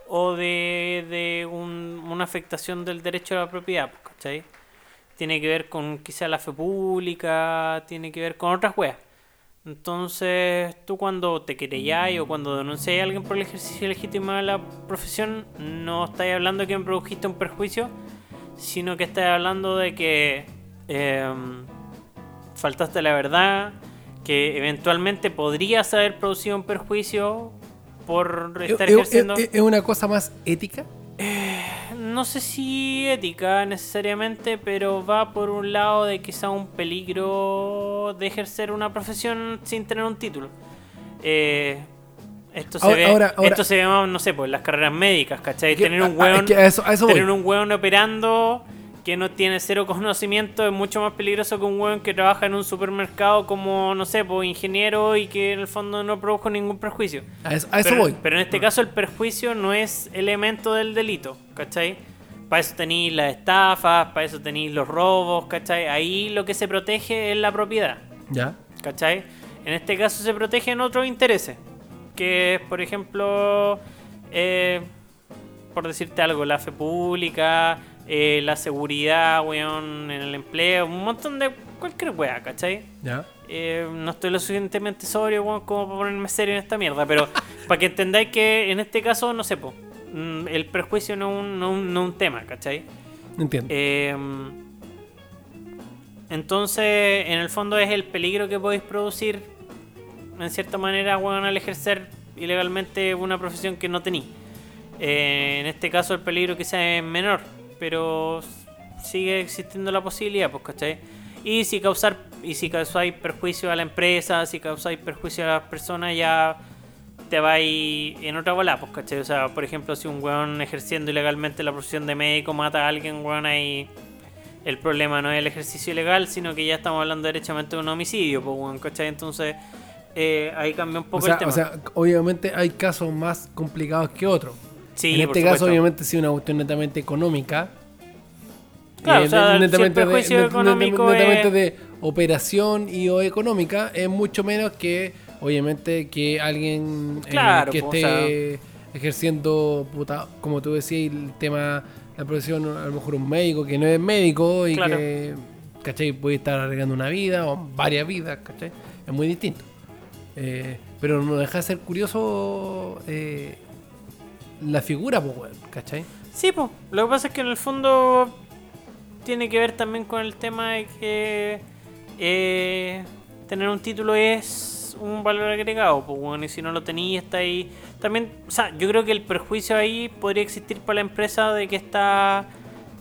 Speaker 1: o de, de un- una afectación del derecho a la propiedad, ¿cachai? Tiene que ver con quizá la fe pública, tiene que ver con otras weas. Entonces, tú cuando te querelláis o cuando denunciáis a alguien por el ejercicio legítimo de la profesión, no estáis hablando de que me produjiste un perjuicio, sino que estás hablando de que em, faltaste la verdad, que eventualmente podrías haber producido un perjuicio por
Speaker 2: ¿Es,
Speaker 1: estar
Speaker 2: es-
Speaker 1: ejerciendo.
Speaker 2: es- es una cosa más ética?
Speaker 1: No sé si ética necesariamente, pero va por un lado de quizá un peligro de ejercer una profesión sin tener un título. Eh, esto se ve,
Speaker 2: ahora- ahora-
Speaker 1: esto se ve no sé, pues las carreras médicas, ¿cachai?
Speaker 2: Que-
Speaker 1: Tener un
Speaker 2: es que eso, eso
Speaker 1: tener un hueón operando que no tiene cero conocimiento es mucho más peligroso que un hueón que trabaja en un supermercado como, no sé, pues ingeniero y que en el fondo no produjo ningún perjuicio.
Speaker 2: A eso, a eso
Speaker 1: pero,
Speaker 2: voy.
Speaker 1: pero en este caso el perjuicio no es elemento del delito, ¿cachai? Para eso tenéis las estafas, para eso tenéis los robos, ¿cachai? Ahí lo que se protege es la propiedad,
Speaker 2: Ya.
Speaker 1: ¿cachai? En este caso se protegen otros intereses, que es, por ejemplo, eh, por decirte algo, la fe pública, eh, la seguridad, weón, en el empleo, un montón de cualquier weá, ¿cachai?
Speaker 2: Ya.
Speaker 1: Eh, no estoy lo suficientemente sobrio weón, como para ponerme serio en esta mierda, pero para que entendáis que en este caso, no sé, po, mm, el perjuicio no es un, no, no un tema, ¿cachai?
Speaker 2: Entiendo.
Speaker 1: Eh, entonces, en el fondo es el peligro que podéis producir, en cierta manera, weón, al ejercer ilegalmente una profesión que no tenéis. Eh, en este caso el peligro quizás es menor, pero sigue existiendo la posibilidad, pues, ¿cachai? Y si causar, y si causáis perjuicio a la empresa, si causáis perjuicio a las personas, ya te vais en otra bola, pues, ¿cachai? O sea, por ejemplo, si un weón ejerciendo ilegalmente la profesión de médico mata a alguien, weón, ahí el problema no es el ejercicio ilegal, sino que ya estamos hablando derechamente de un homicidio, pues, weón, ¿cachai? Entonces, eh, ahí cambia un
Speaker 2: O
Speaker 1: poco
Speaker 2: sea,
Speaker 1: el tema.
Speaker 2: o sea, obviamente hay casos más complicados que otros.
Speaker 1: Sí,
Speaker 2: en este caso,
Speaker 1: supuesto.
Speaker 2: obviamente, si una cuestión netamente económica.
Speaker 1: Claro,
Speaker 2: eh,
Speaker 1: o sea,
Speaker 2: net-
Speaker 1: si el perjuicio
Speaker 2: net-
Speaker 1: económico
Speaker 2: netamente
Speaker 1: es-
Speaker 2: de operación y o económica es mucho menos que, obviamente, que alguien eh, que
Speaker 1: o
Speaker 2: esté ejerciendo, puta, como tú decías, el tema, la profesión, a lo mejor un médico que no es médico y
Speaker 1: Claro.
Speaker 2: que, ¿cachai? Puede estar arreglando una vida o varias vidas, ¿cachai? Es muy distinto. Eh, pero no deja de ser curioso eh, la figura, pues, weón, ¿cachai?
Speaker 1: Sí, pues. Lo que pasa es que en el fondo tiene que ver también con el tema de que eh, tener un título es un valor agregado, pues bueno, y si no lo tenéis está ahí. También, o sea, yo creo que el perjuicio ahí podría existir para la empresa de que está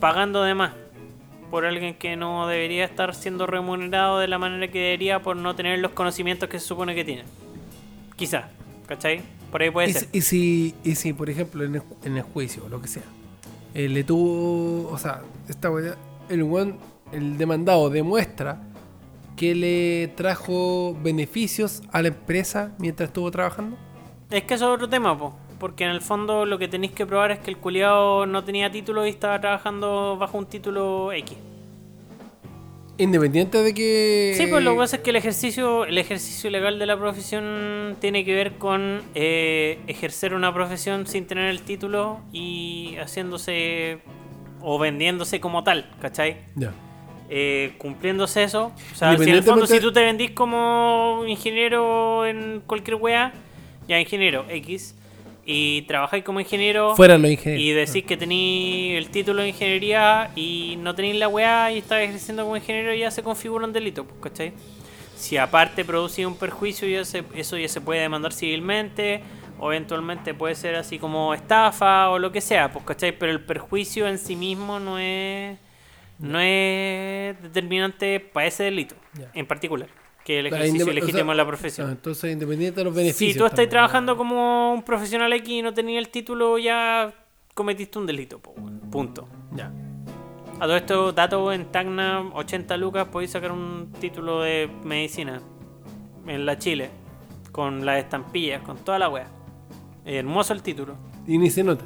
Speaker 1: pagando de más por alguien que no debería estar siendo remunerado de la manera que debería por no tener los conocimientos que se supone que tiene. Quizá, ¿cachai? Por ahí puede
Speaker 2: Y,
Speaker 1: ser.
Speaker 2: si- y si, y si, por ejemplo, en el, ju- en el juicio o lo que sea, eh, le tuvo, o sea, esta weá, el el demandado demuestra que le trajo beneficios a la empresa mientras estuvo trabajando.
Speaker 1: Es que eso es otro tema, po. Porque en el fondo lo que tenéis que probar es que el culiado no tenía título y estaba trabajando bajo un título X.
Speaker 2: Independiente de que...
Speaker 1: Sí, pues lo que pasa es que el ejercicio, el ejercicio legal de la profesión tiene que ver con eh, ejercer una profesión sin tener el título y haciéndose o vendiéndose como tal, ¿cachai?
Speaker 2: Ya.
Speaker 1: eh, cumpliéndose eso. O sea, si en el fondo, si tú te vendís como ingeniero en cualquier wea, ya ingeniero X, y trabajáis como ingeniero
Speaker 2: Fuera los ingenieros.
Speaker 1: y decís que tenéis el título de ingeniería y no tenéis la weá y estás ejerciendo como ingeniero, ya se configura un delito, pues, ¿cachai? Si aparte produce un perjuicio, ya se- eso ya se puede demandar civilmente, o eventualmente puede ser así como estafa o lo que sea, pues, ¿cachai? Pero el perjuicio en sí mismo no es, no es determinante para ese delito en particular, que el ejercicio
Speaker 2: indep- o sea,
Speaker 1: la profesión.
Speaker 2: ah, entonces, independiente de los beneficios.
Speaker 1: Si tú estás trabajando como un profesional X y no tenías el título, ya cometiste un delito. Punto.
Speaker 2: Ya.
Speaker 1: A todo esto, dato en Tacna, 80 lucas, podéis sacar un título de medicina en la Chile, con las estampillas, con toda la wea. Hermoso el título.
Speaker 2: Y ni se nota.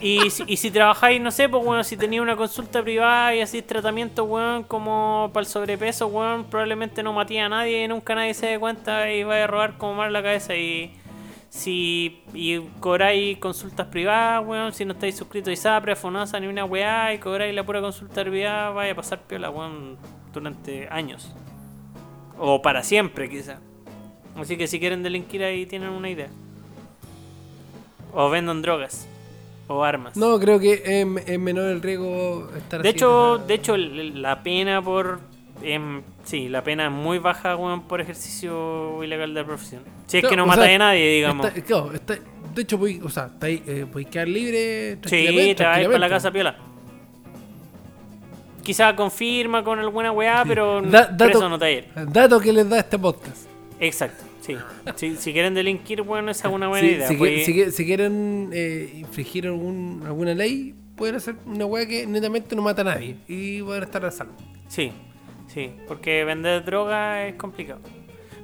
Speaker 1: Y si, y si trabajáis, no sé, pues bueno, si tenéis una consulta privada y así tratamiento, weón, como para el sobrepeso, weón, probablemente no maté a nadie y nunca nadie se dé cuenta y vaya a robar como mal la cabeza. Y si y cobráis consultas privadas, weón, si no estáis suscritos a ISAPRE, a ni una weá y cobráis la pura consulta privada, vaya a pasar piola, weón, durante años. O para siempre, quizá. Así que si quieren delinquir ahí tienen una idea. O vendan drogas. O armas.
Speaker 2: No, creo que es, es menor el riesgo estar
Speaker 1: De
Speaker 2: así,
Speaker 1: hecho, de hecho la pena por em, Sí, la pena es muy baja, weón, por ejercicio ilegal de la profesión. Si es
Speaker 2: Claro,
Speaker 1: que no mata
Speaker 2: sea,
Speaker 1: a nadie, digamos.
Speaker 2: Está- claro, está- de hecho, voy, o sea, está ahí, eh, podéis quedar libre.
Speaker 1: Sí, te vas a ir para la casa piola. Quizá confirma con alguna weá, pero
Speaker 2: Da- dato-
Speaker 1: preso no te va a ir.
Speaker 2: Dato que les da este podcast.
Speaker 1: Exacto, sí. Si, si quieren delinquir, bueno, esa es una buena idea.
Speaker 2: si,
Speaker 1: pues,
Speaker 2: si quieren eh, infringir algún, alguna ley, pueden hacer una weá que netamente no mata a nadie y a estar a salvo.
Speaker 1: Sí, sí, porque vender droga es complicado.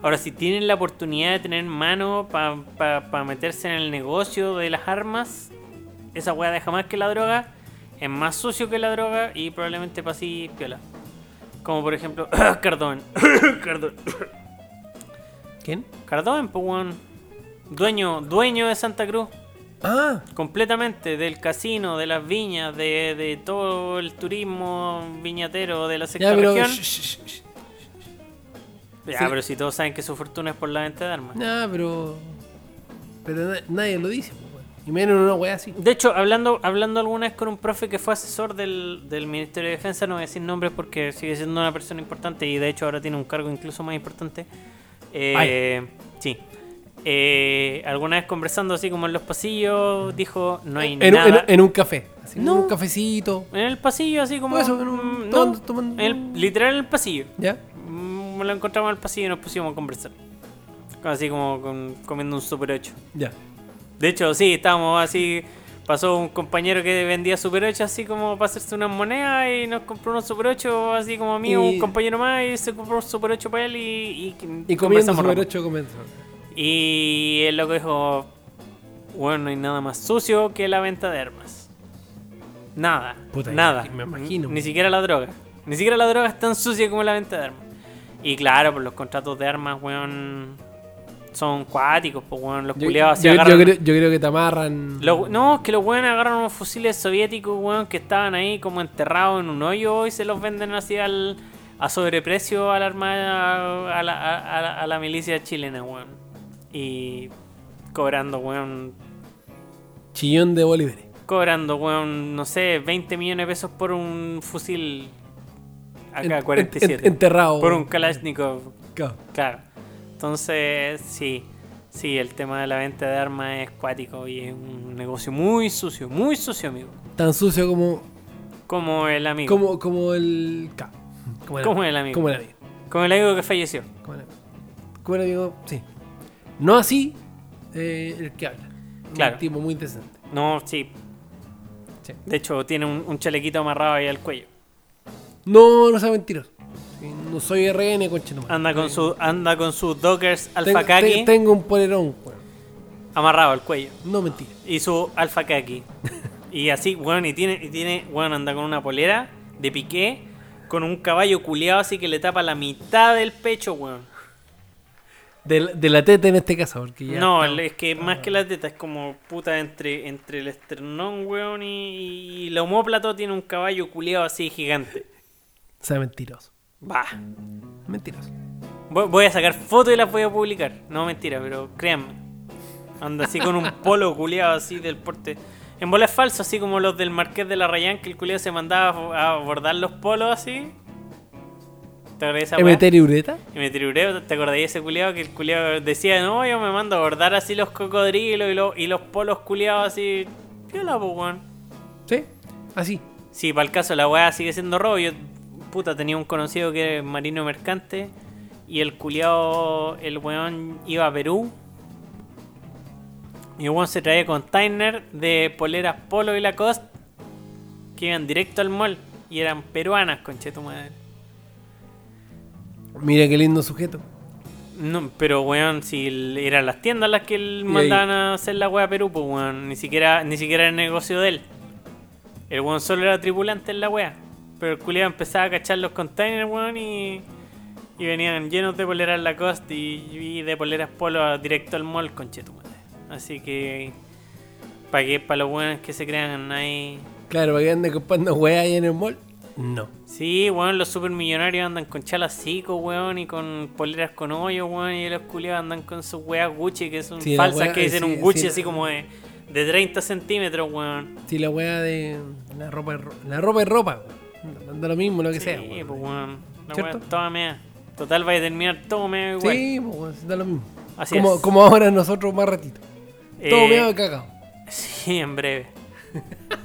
Speaker 1: Ahora, si tienen la oportunidad de tener mano para meterse en el negocio de las armas, esa weá deja más que la droga, es más sucio que la droga y probablemente pasí piola. Como por ejemplo, Cardón. Cardón.
Speaker 2: ¿Quién?
Speaker 1: Cardón, pues weón. Dueño, dueño de Santa Cruz.
Speaker 2: Ah,
Speaker 1: Completamente del casino, de las viñas, de, de todo el turismo viñatero de la sexta
Speaker 2: ya, pero.
Speaker 1: región.
Speaker 2: sh- sh- sh-
Speaker 1: Ya,
Speaker 2: Sí.
Speaker 1: pero si todos saben que su fortuna es por la venta de armas.
Speaker 2: No, pero. Pero na- nadie lo dice, pues. Y menos en una weá así.
Speaker 1: De hecho, hablando, hablando alguna vez con un profe que fue asesor del, del Ministerio de Defensa, no voy a decir nombres porque sigue siendo una persona importante y de hecho ahora tiene un cargo incluso más importante. Eh, sí. Eh, alguna vez conversando así como en los pasillos, dijo, no hay
Speaker 2: En, en-
Speaker 1: nada.
Speaker 2: en un café. Así,
Speaker 1: No.
Speaker 2: Un cafecito.
Speaker 1: En el pasillo, así como...
Speaker 2: Eso, en un-
Speaker 1: mm,
Speaker 2: tomando-
Speaker 1: no,
Speaker 2: tomando-
Speaker 1: en el- literal en el pasillo.
Speaker 2: ¿Ya?
Speaker 1: Mm, lo encontramos en el pasillo y nos pusimos a conversar. Así como con- comiendo un Super 8.
Speaker 2: Ya.
Speaker 1: De hecho, sí, estábamos así. Pasó un compañero que vendía Super 8 así como para hacerse unas monedas y nos compró unos Super 8 así como a mí,
Speaker 2: Y-
Speaker 1: un compañero más y se compró un Super 8 para él y, y,
Speaker 2: Y comiendo
Speaker 1: rato.
Speaker 2: ocho comenzó.
Speaker 1: Y el loco dijo, bueno, no hay nada más sucio que la venta de armas. Nada,
Speaker 2: Puta,
Speaker 1: nada.
Speaker 2: me imagino.
Speaker 1: Ni siquiera la droga. Ni siquiera la droga es tan sucia como la venta de armas. Y claro, pues los contratos de armas, weón, son cuáticos, pues weón, los
Speaker 2: Yo,
Speaker 1: culiados así
Speaker 2: yo- yo creo, yo creo que te amarran.
Speaker 1: No, es que los weones agarran unos fusiles soviéticos, weón, que estaban ahí como enterrados en un hoyo y se los venden así al, a sobreprecio a la armada, a la, a, a la- a la milicia chilena, weón. Y cobrando, weón,
Speaker 2: Chillón de bolívares.
Speaker 1: cobrando, weón, no sé, 20 millones de pesos por un fusil
Speaker 2: En-
Speaker 1: AK-47.
Speaker 2: en- enterrado.
Speaker 1: por un Kalashnikov,
Speaker 2: Claro.
Speaker 1: claro. Entonces, sí, sí, el tema de la venta de armas es cuático y es un negocio muy sucio, muy sucio, amigo.
Speaker 2: Tan sucio como,
Speaker 1: Como el amigo.
Speaker 2: como, como el. K. Como
Speaker 1: Como el amigo.
Speaker 2: Como el amigo.
Speaker 1: Como el amigo que falleció.
Speaker 2: Como el amigo. Como el amigo, sí. No así eh, el que habla.
Speaker 1: Claro.
Speaker 2: Un tipo muy decente.
Speaker 1: No, sí.
Speaker 2: Sí.
Speaker 1: De hecho, tiene un, un chalequito amarrado ahí al cuello.
Speaker 2: No, no sea mentiroso. No soy RN, conchetumare.
Speaker 1: Anda con su, anda con sus dockers alfa
Speaker 2: te-
Speaker 1: kaki
Speaker 2: tengo un polerón, weón.
Speaker 1: amarrado al cuello.
Speaker 2: No mentira.
Speaker 1: Y su alfa y así, bueno, y tiene, y tiene, bueno, anda con una polera de piqué, con un caballo culeado así que le tapa la mitad del pecho, weón.
Speaker 2: De, la- de la teta en este caso, porque ya.
Speaker 1: no, es que más que la teta es como puta entre, entre el esternón, weón, y, y el homóplato tiene un caballo culeado así gigante.
Speaker 2: Sea mentiroso.
Speaker 1: Bah.
Speaker 2: Mentiroso.
Speaker 1: Voy a sacar fotos y las voy a publicar. No, mentira, pero créanme. Anda así con un polo culeado así del porte. En bola es falso, así como los del Marqués de la Rayán, que el culeado se mandaba a bordar los polos así. ¿Te acordás de esa weá?
Speaker 2: ¿Emeter y ureta?
Speaker 1: Y me tirureo, ¿te acordás de ese culeado que el culeado decía, no, yo me mando a bordar así los cocodrilos y, los- y los polos culeados así? Piola, pues, weón.
Speaker 2: Sí, así.
Speaker 1: Sí, para el caso la weá sigue siendo robo. Yo, puta, tenía un conocido que era marino mercante. Y el culiao, el weón iba a Perú. Y el weón se traía container de poleras Polo y Lacoste. Que iban directo al mall. Y eran peruanas, conche tu madre.
Speaker 2: Mira qué lindo sujeto.
Speaker 1: No, pero weón, si eran las tiendas las que él mandaban a hacer la weá a Perú, pues weón, ni siquiera, ni siquiera era el negocio de él. El weón solo era tripulante en la weá. Pero el culiado empezaba a cachar los containers, weón, y, y venían llenos de poleras Lacoste y, y de poleras Polo directo al mall, conchetumadre. Así que, para que para los buenos que se crean ahí.
Speaker 2: Claro, para que ande comprando weá ahí en el mall. No.
Speaker 1: Sí, weón, los supermillonarios andan con chalas cico, weón, y con poleras con hoyo, weón, y los culiados andan con sus weas Gucci, que son
Speaker 2: Sí,
Speaker 1: falsas,
Speaker 2: wea-
Speaker 1: que dicen
Speaker 2: sí,
Speaker 1: un Gucci
Speaker 2: sí,
Speaker 1: así como de, de 30 centímetros, weón.
Speaker 2: Si la weá de. La ropa La ropa es ropa. weón. Da lo mismo, lo que
Speaker 1: Sí,
Speaker 2: sea.
Speaker 1: pues
Speaker 2: weón. ¿Cierto?
Speaker 1: toda mea. Total, vaya a terminar todo medio igual.
Speaker 2: Sí, pues, da lo mismo.
Speaker 1: Así
Speaker 2: Como,
Speaker 1: es.
Speaker 2: como ahora nosotros más ratito. Todo
Speaker 1: Eh,
Speaker 2: medio cagado.
Speaker 1: Sí, en breve.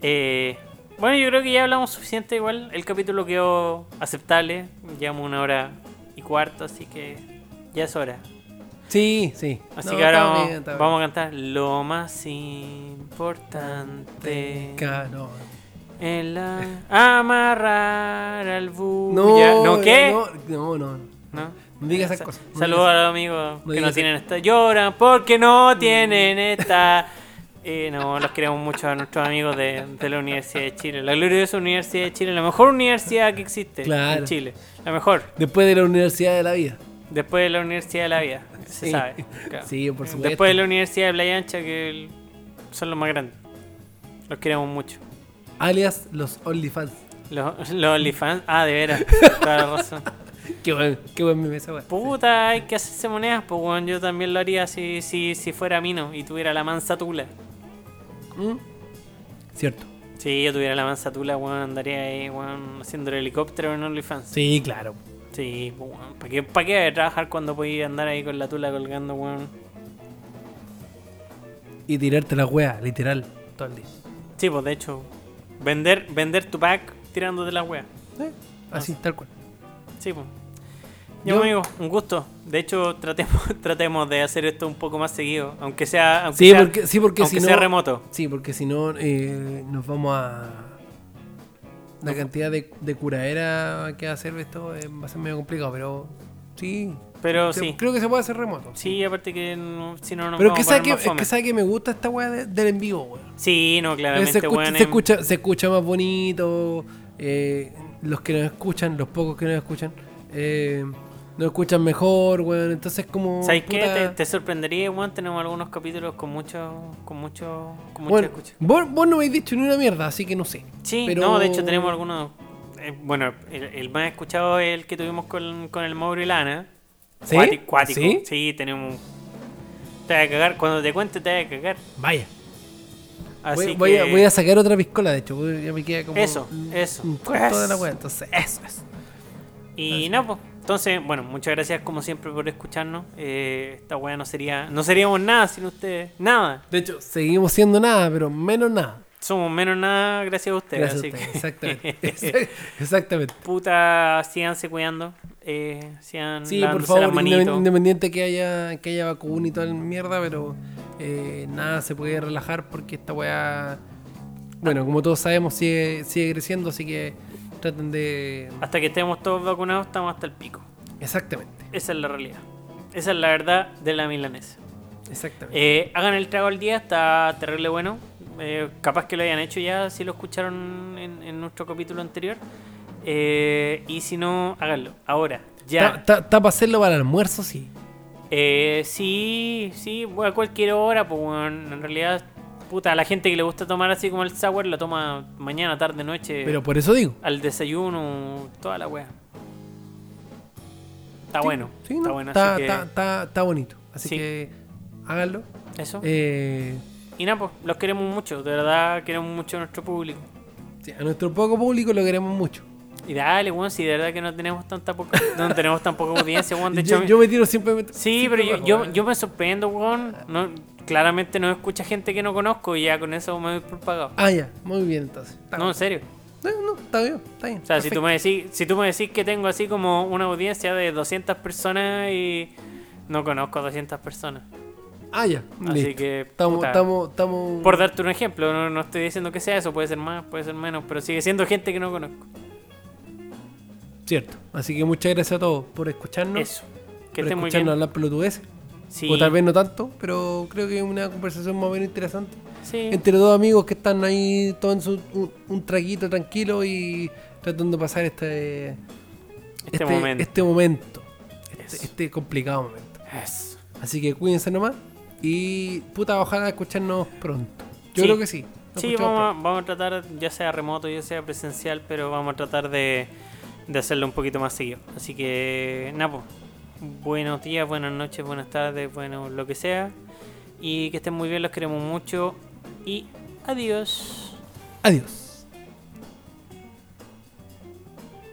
Speaker 1: Eh, bueno, yo creo que ya hablamos suficiente igual. El capítulo quedó aceptable. Llevamos una hora y cuarto, así que ya es hora.
Speaker 2: Sí, sí.
Speaker 1: Así
Speaker 2: No,
Speaker 1: que ahora vamos,
Speaker 2: bien,
Speaker 1: vamos a cantar lo más importante
Speaker 2: no.
Speaker 1: En la amarrar al bus.
Speaker 2: No,
Speaker 1: ¿No qué?
Speaker 2: No, no, no.
Speaker 1: ¿No?
Speaker 2: No digas esas
Speaker 1: Sa-
Speaker 2: cosas. no
Speaker 1: Saludos a los amigos
Speaker 2: no
Speaker 1: que no tienen esta. Lloran porque no tienen esta. Eh, no, los queremos mucho a nuestros amigos de, de la Universidad de Chile. La gloriosa Universidad de Chile, la mejor universidad que existe
Speaker 2: Claro.
Speaker 1: en Chile. La mejor.
Speaker 2: Después de la Universidad de la Vida.
Speaker 1: Después de la Universidad de la Vida. Se
Speaker 2: Sí.
Speaker 1: sabe. claro.
Speaker 2: Sí, por supuesto.
Speaker 1: Después de la Universidad de Playa Ancha, que son los más grandes. Los queremos mucho.
Speaker 2: Alias los OnlyFans.
Speaker 1: Los, OnlyFans. Ah, de veras. Toda la razón.
Speaker 2: Qué buen, qué buen meme esa weá.
Speaker 1: Puta, hay que hacerse monedas, pues weón, yo también lo haría si, si, si fuera Mino y tuviera la mansa tula.
Speaker 2: ¿Mm? Cierto.
Speaker 1: Si yo tuviera la mansa tula, weón, andaría ahí, weón, haciendo el helicóptero en OnlyFans.
Speaker 2: Sí, claro.
Speaker 1: Sí, pues, weón, ¿para qué, ¿para qué trabajar cuando podía andar ahí con la tula colgando, weón?
Speaker 2: Y tirarte la weá, literal, todo el día.
Speaker 1: Sí, pues de hecho, vender, vender tu pack tirándote la wea.
Speaker 2: Eh, Así, tal cual.
Speaker 1: Sí, pues. Yo,
Speaker 2: Yo-
Speaker 1: amigo, un gusto. De hecho, tratemos, tratemos de hacer esto un poco más seguido, aunque sea, aunque
Speaker 2: Sí,
Speaker 1: sea,
Speaker 2: porque, sí, porque
Speaker 1: aunque
Speaker 2: si
Speaker 1: sea
Speaker 2: no.
Speaker 1: remoto.
Speaker 2: Sí, porque si no, eh, nos vamos a. La cantidad de, de curaera que va a hacer esto eh, va a ser medio complicado, pero sí.
Speaker 1: Pero
Speaker 2: Se-
Speaker 1: sí.
Speaker 2: Creo que se puede hacer remoto.
Speaker 1: Sí, aparte que no- si no nos
Speaker 2: pero que, sabe que, es que sabe que me gusta esta weá de- del en vivo, weón.
Speaker 1: Sí, no,
Speaker 2: Eh,
Speaker 1: claramente,
Speaker 2: se, escucha, se, escucha, se escucha más bonito. eh, los que nos escuchan, los pocos que nos escuchan, eh, nos escuchan mejor, weón. Entonces, como.
Speaker 1: ¿Sabes qué? Te, te sorprendería, weón. Tenemos algunos capítulos con mucho, con mucho, con mucha
Speaker 2: Bueno,
Speaker 1: escucha.
Speaker 2: vos, vos no me habéis dicho ni una mierda, así que no sé.
Speaker 1: Sí,
Speaker 2: pero-
Speaker 1: no, de hecho tenemos algunos. Eh, bueno, el, el más escuchado es el que tuvimos con, con el Mauro y Lana.
Speaker 2: ¿Sí?
Speaker 1: Cuático, cuático.
Speaker 2: ¿Sí?
Speaker 1: Sí, tenemos. Te vas a cagar. Cuando te cuente, te vas a cagar.
Speaker 2: Vaya.
Speaker 1: Así
Speaker 2: Voy, voy a, voy a sacar otra piscola, de hecho. voy- Ya me queda como.
Speaker 1: Eso, eso.
Speaker 2: Un cuarto de la
Speaker 1: Eso.
Speaker 2: weá. Entonces, eso es.
Speaker 1: Y nada, pues. Entonces, bueno, muchas gracias como siempre por escucharnos. Eh, esta weá no sería. No seríamos nada sin ustedes. Nada.
Speaker 2: De hecho, seguimos siendo nada, pero menos nada.
Speaker 1: Somos menos nada gracias a ustedes.
Speaker 2: Gracias a
Speaker 1: así
Speaker 2: ustedes.
Speaker 1: que-
Speaker 2: Exactamente. Exact- Exactamente.
Speaker 1: Puta, síganse cuidando. Eh, sigan
Speaker 2: Sí, por favor, independiente que haya, que haya vacuna y toda la mierda, pero eh, nada se puede relajar porque esta weá, bueno, como todos sabemos, sigue, sigue creciendo, así que traten de...
Speaker 1: Hasta que estemos todos vacunados, estamos hasta el pico.
Speaker 2: Exactamente,
Speaker 1: Esa es la realidad. Esa es la verdad de la milanesa.
Speaker 2: exactamente.
Speaker 1: Eh, hagan el trago al día, está terrible bueno. Eh, capaz que lo hayan hecho ya si lo escucharon en, en nuestro capítulo anterior. Eh, y si no, háganlo. Ahora, ya.
Speaker 2: Está para hacerlo para el almuerzo, sí.
Speaker 1: Eh, sí, sí, bueno, a cualquier hora, pues bueno, en realidad, puta, a la gente que le gusta tomar así como el sour lo toma mañana, tarde, noche,
Speaker 2: Pero por eso digo.
Speaker 1: al desayuno, toda la wea. Está
Speaker 2: Sí,
Speaker 1: bueno,
Speaker 2: sí,
Speaker 1: está
Speaker 2: no,
Speaker 1: bueno,
Speaker 2: está,
Speaker 1: así que
Speaker 2: está- está- está bonito. Así
Speaker 1: Sí.
Speaker 2: que háganlo.
Speaker 1: eso.
Speaker 2: Eh,
Speaker 1: Y nada, pues, los queremos mucho, de verdad queremos mucho a nuestro público.
Speaker 2: sí, a nuestro poco público lo queremos mucho.
Speaker 1: Y dale, weón, si de verdad que no tenemos tanta poca, no tenemos tan poca audiencia, weón, de hecho...
Speaker 2: yo, me tiro siempre...
Speaker 1: Sí,
Speaker 2: siempre
Speaker 1: pero yo, yo, yo me sorprendo, weón. No, claramente no escucha gente que no conozco y ya con eso me doy por pagado.
Speaker 2: Ah, ya, muy bien entonces. Está
Speaker 1: No, en serio.
Speaker 2: No, no, está bien, está bien.
Speaker 1: O sea, si tú, me decís, si tú me decís que tengo así como una audiencia de 200 personas y no conozco a 200 personas.
Speaker 2: Ah, ya.
Speaker 1: Así
Speaker 2: listo.
Speaker 1: que,
Speaker 2: Estamos, estamos, estamos.
Speaker 1: por darte un ejemplo, no, no estoy diciendo que sea eso, puede ser más, puede ser menos, pero sigue siendo gente que no conozco.
Speaker 2: Cierto. Así que muchas gracias a todos por escucharnos.
Speaker 1: Eso. Que
Speaker 2: por
Speaker 1: estén muy
Speaker 2: escucharnos
Speaker 1: bien.
Speaker 2: hablar pelotudeces.
Speaker 1: Sí,
Speaker 2: O tal vez no tanto, pero creo que es una conversación más o menos interesante.
Speaker 1: sí.
Speaker 2: Entre dos amigos que están ahí tomando un, un traguito tranquilo y tratando de pasar este.
Speaker 1: Este momento.
Speaker 2: Este momento. Este, este complicado momento.
Speaker 1: Eso.
Speaker 2: Así que cuídense nomás. Y puta, ojalá escucharnos pronto. Yo
Speaker 1: Sí.
Speaker 2: creo que sí.
Speaker 1: Sí, vamos a, vamos a tratar, ya sea remoto, ya sea presencial, pero vamos a tratar de, de hacerlo un poquito más seguido. Así que, nada, pues, buenos días, buenas noches, buenas tardes, bueno, lo que sea. Y que estén muy bien, los queremos mucho. Y adiós.
Speaker 2: Adiós.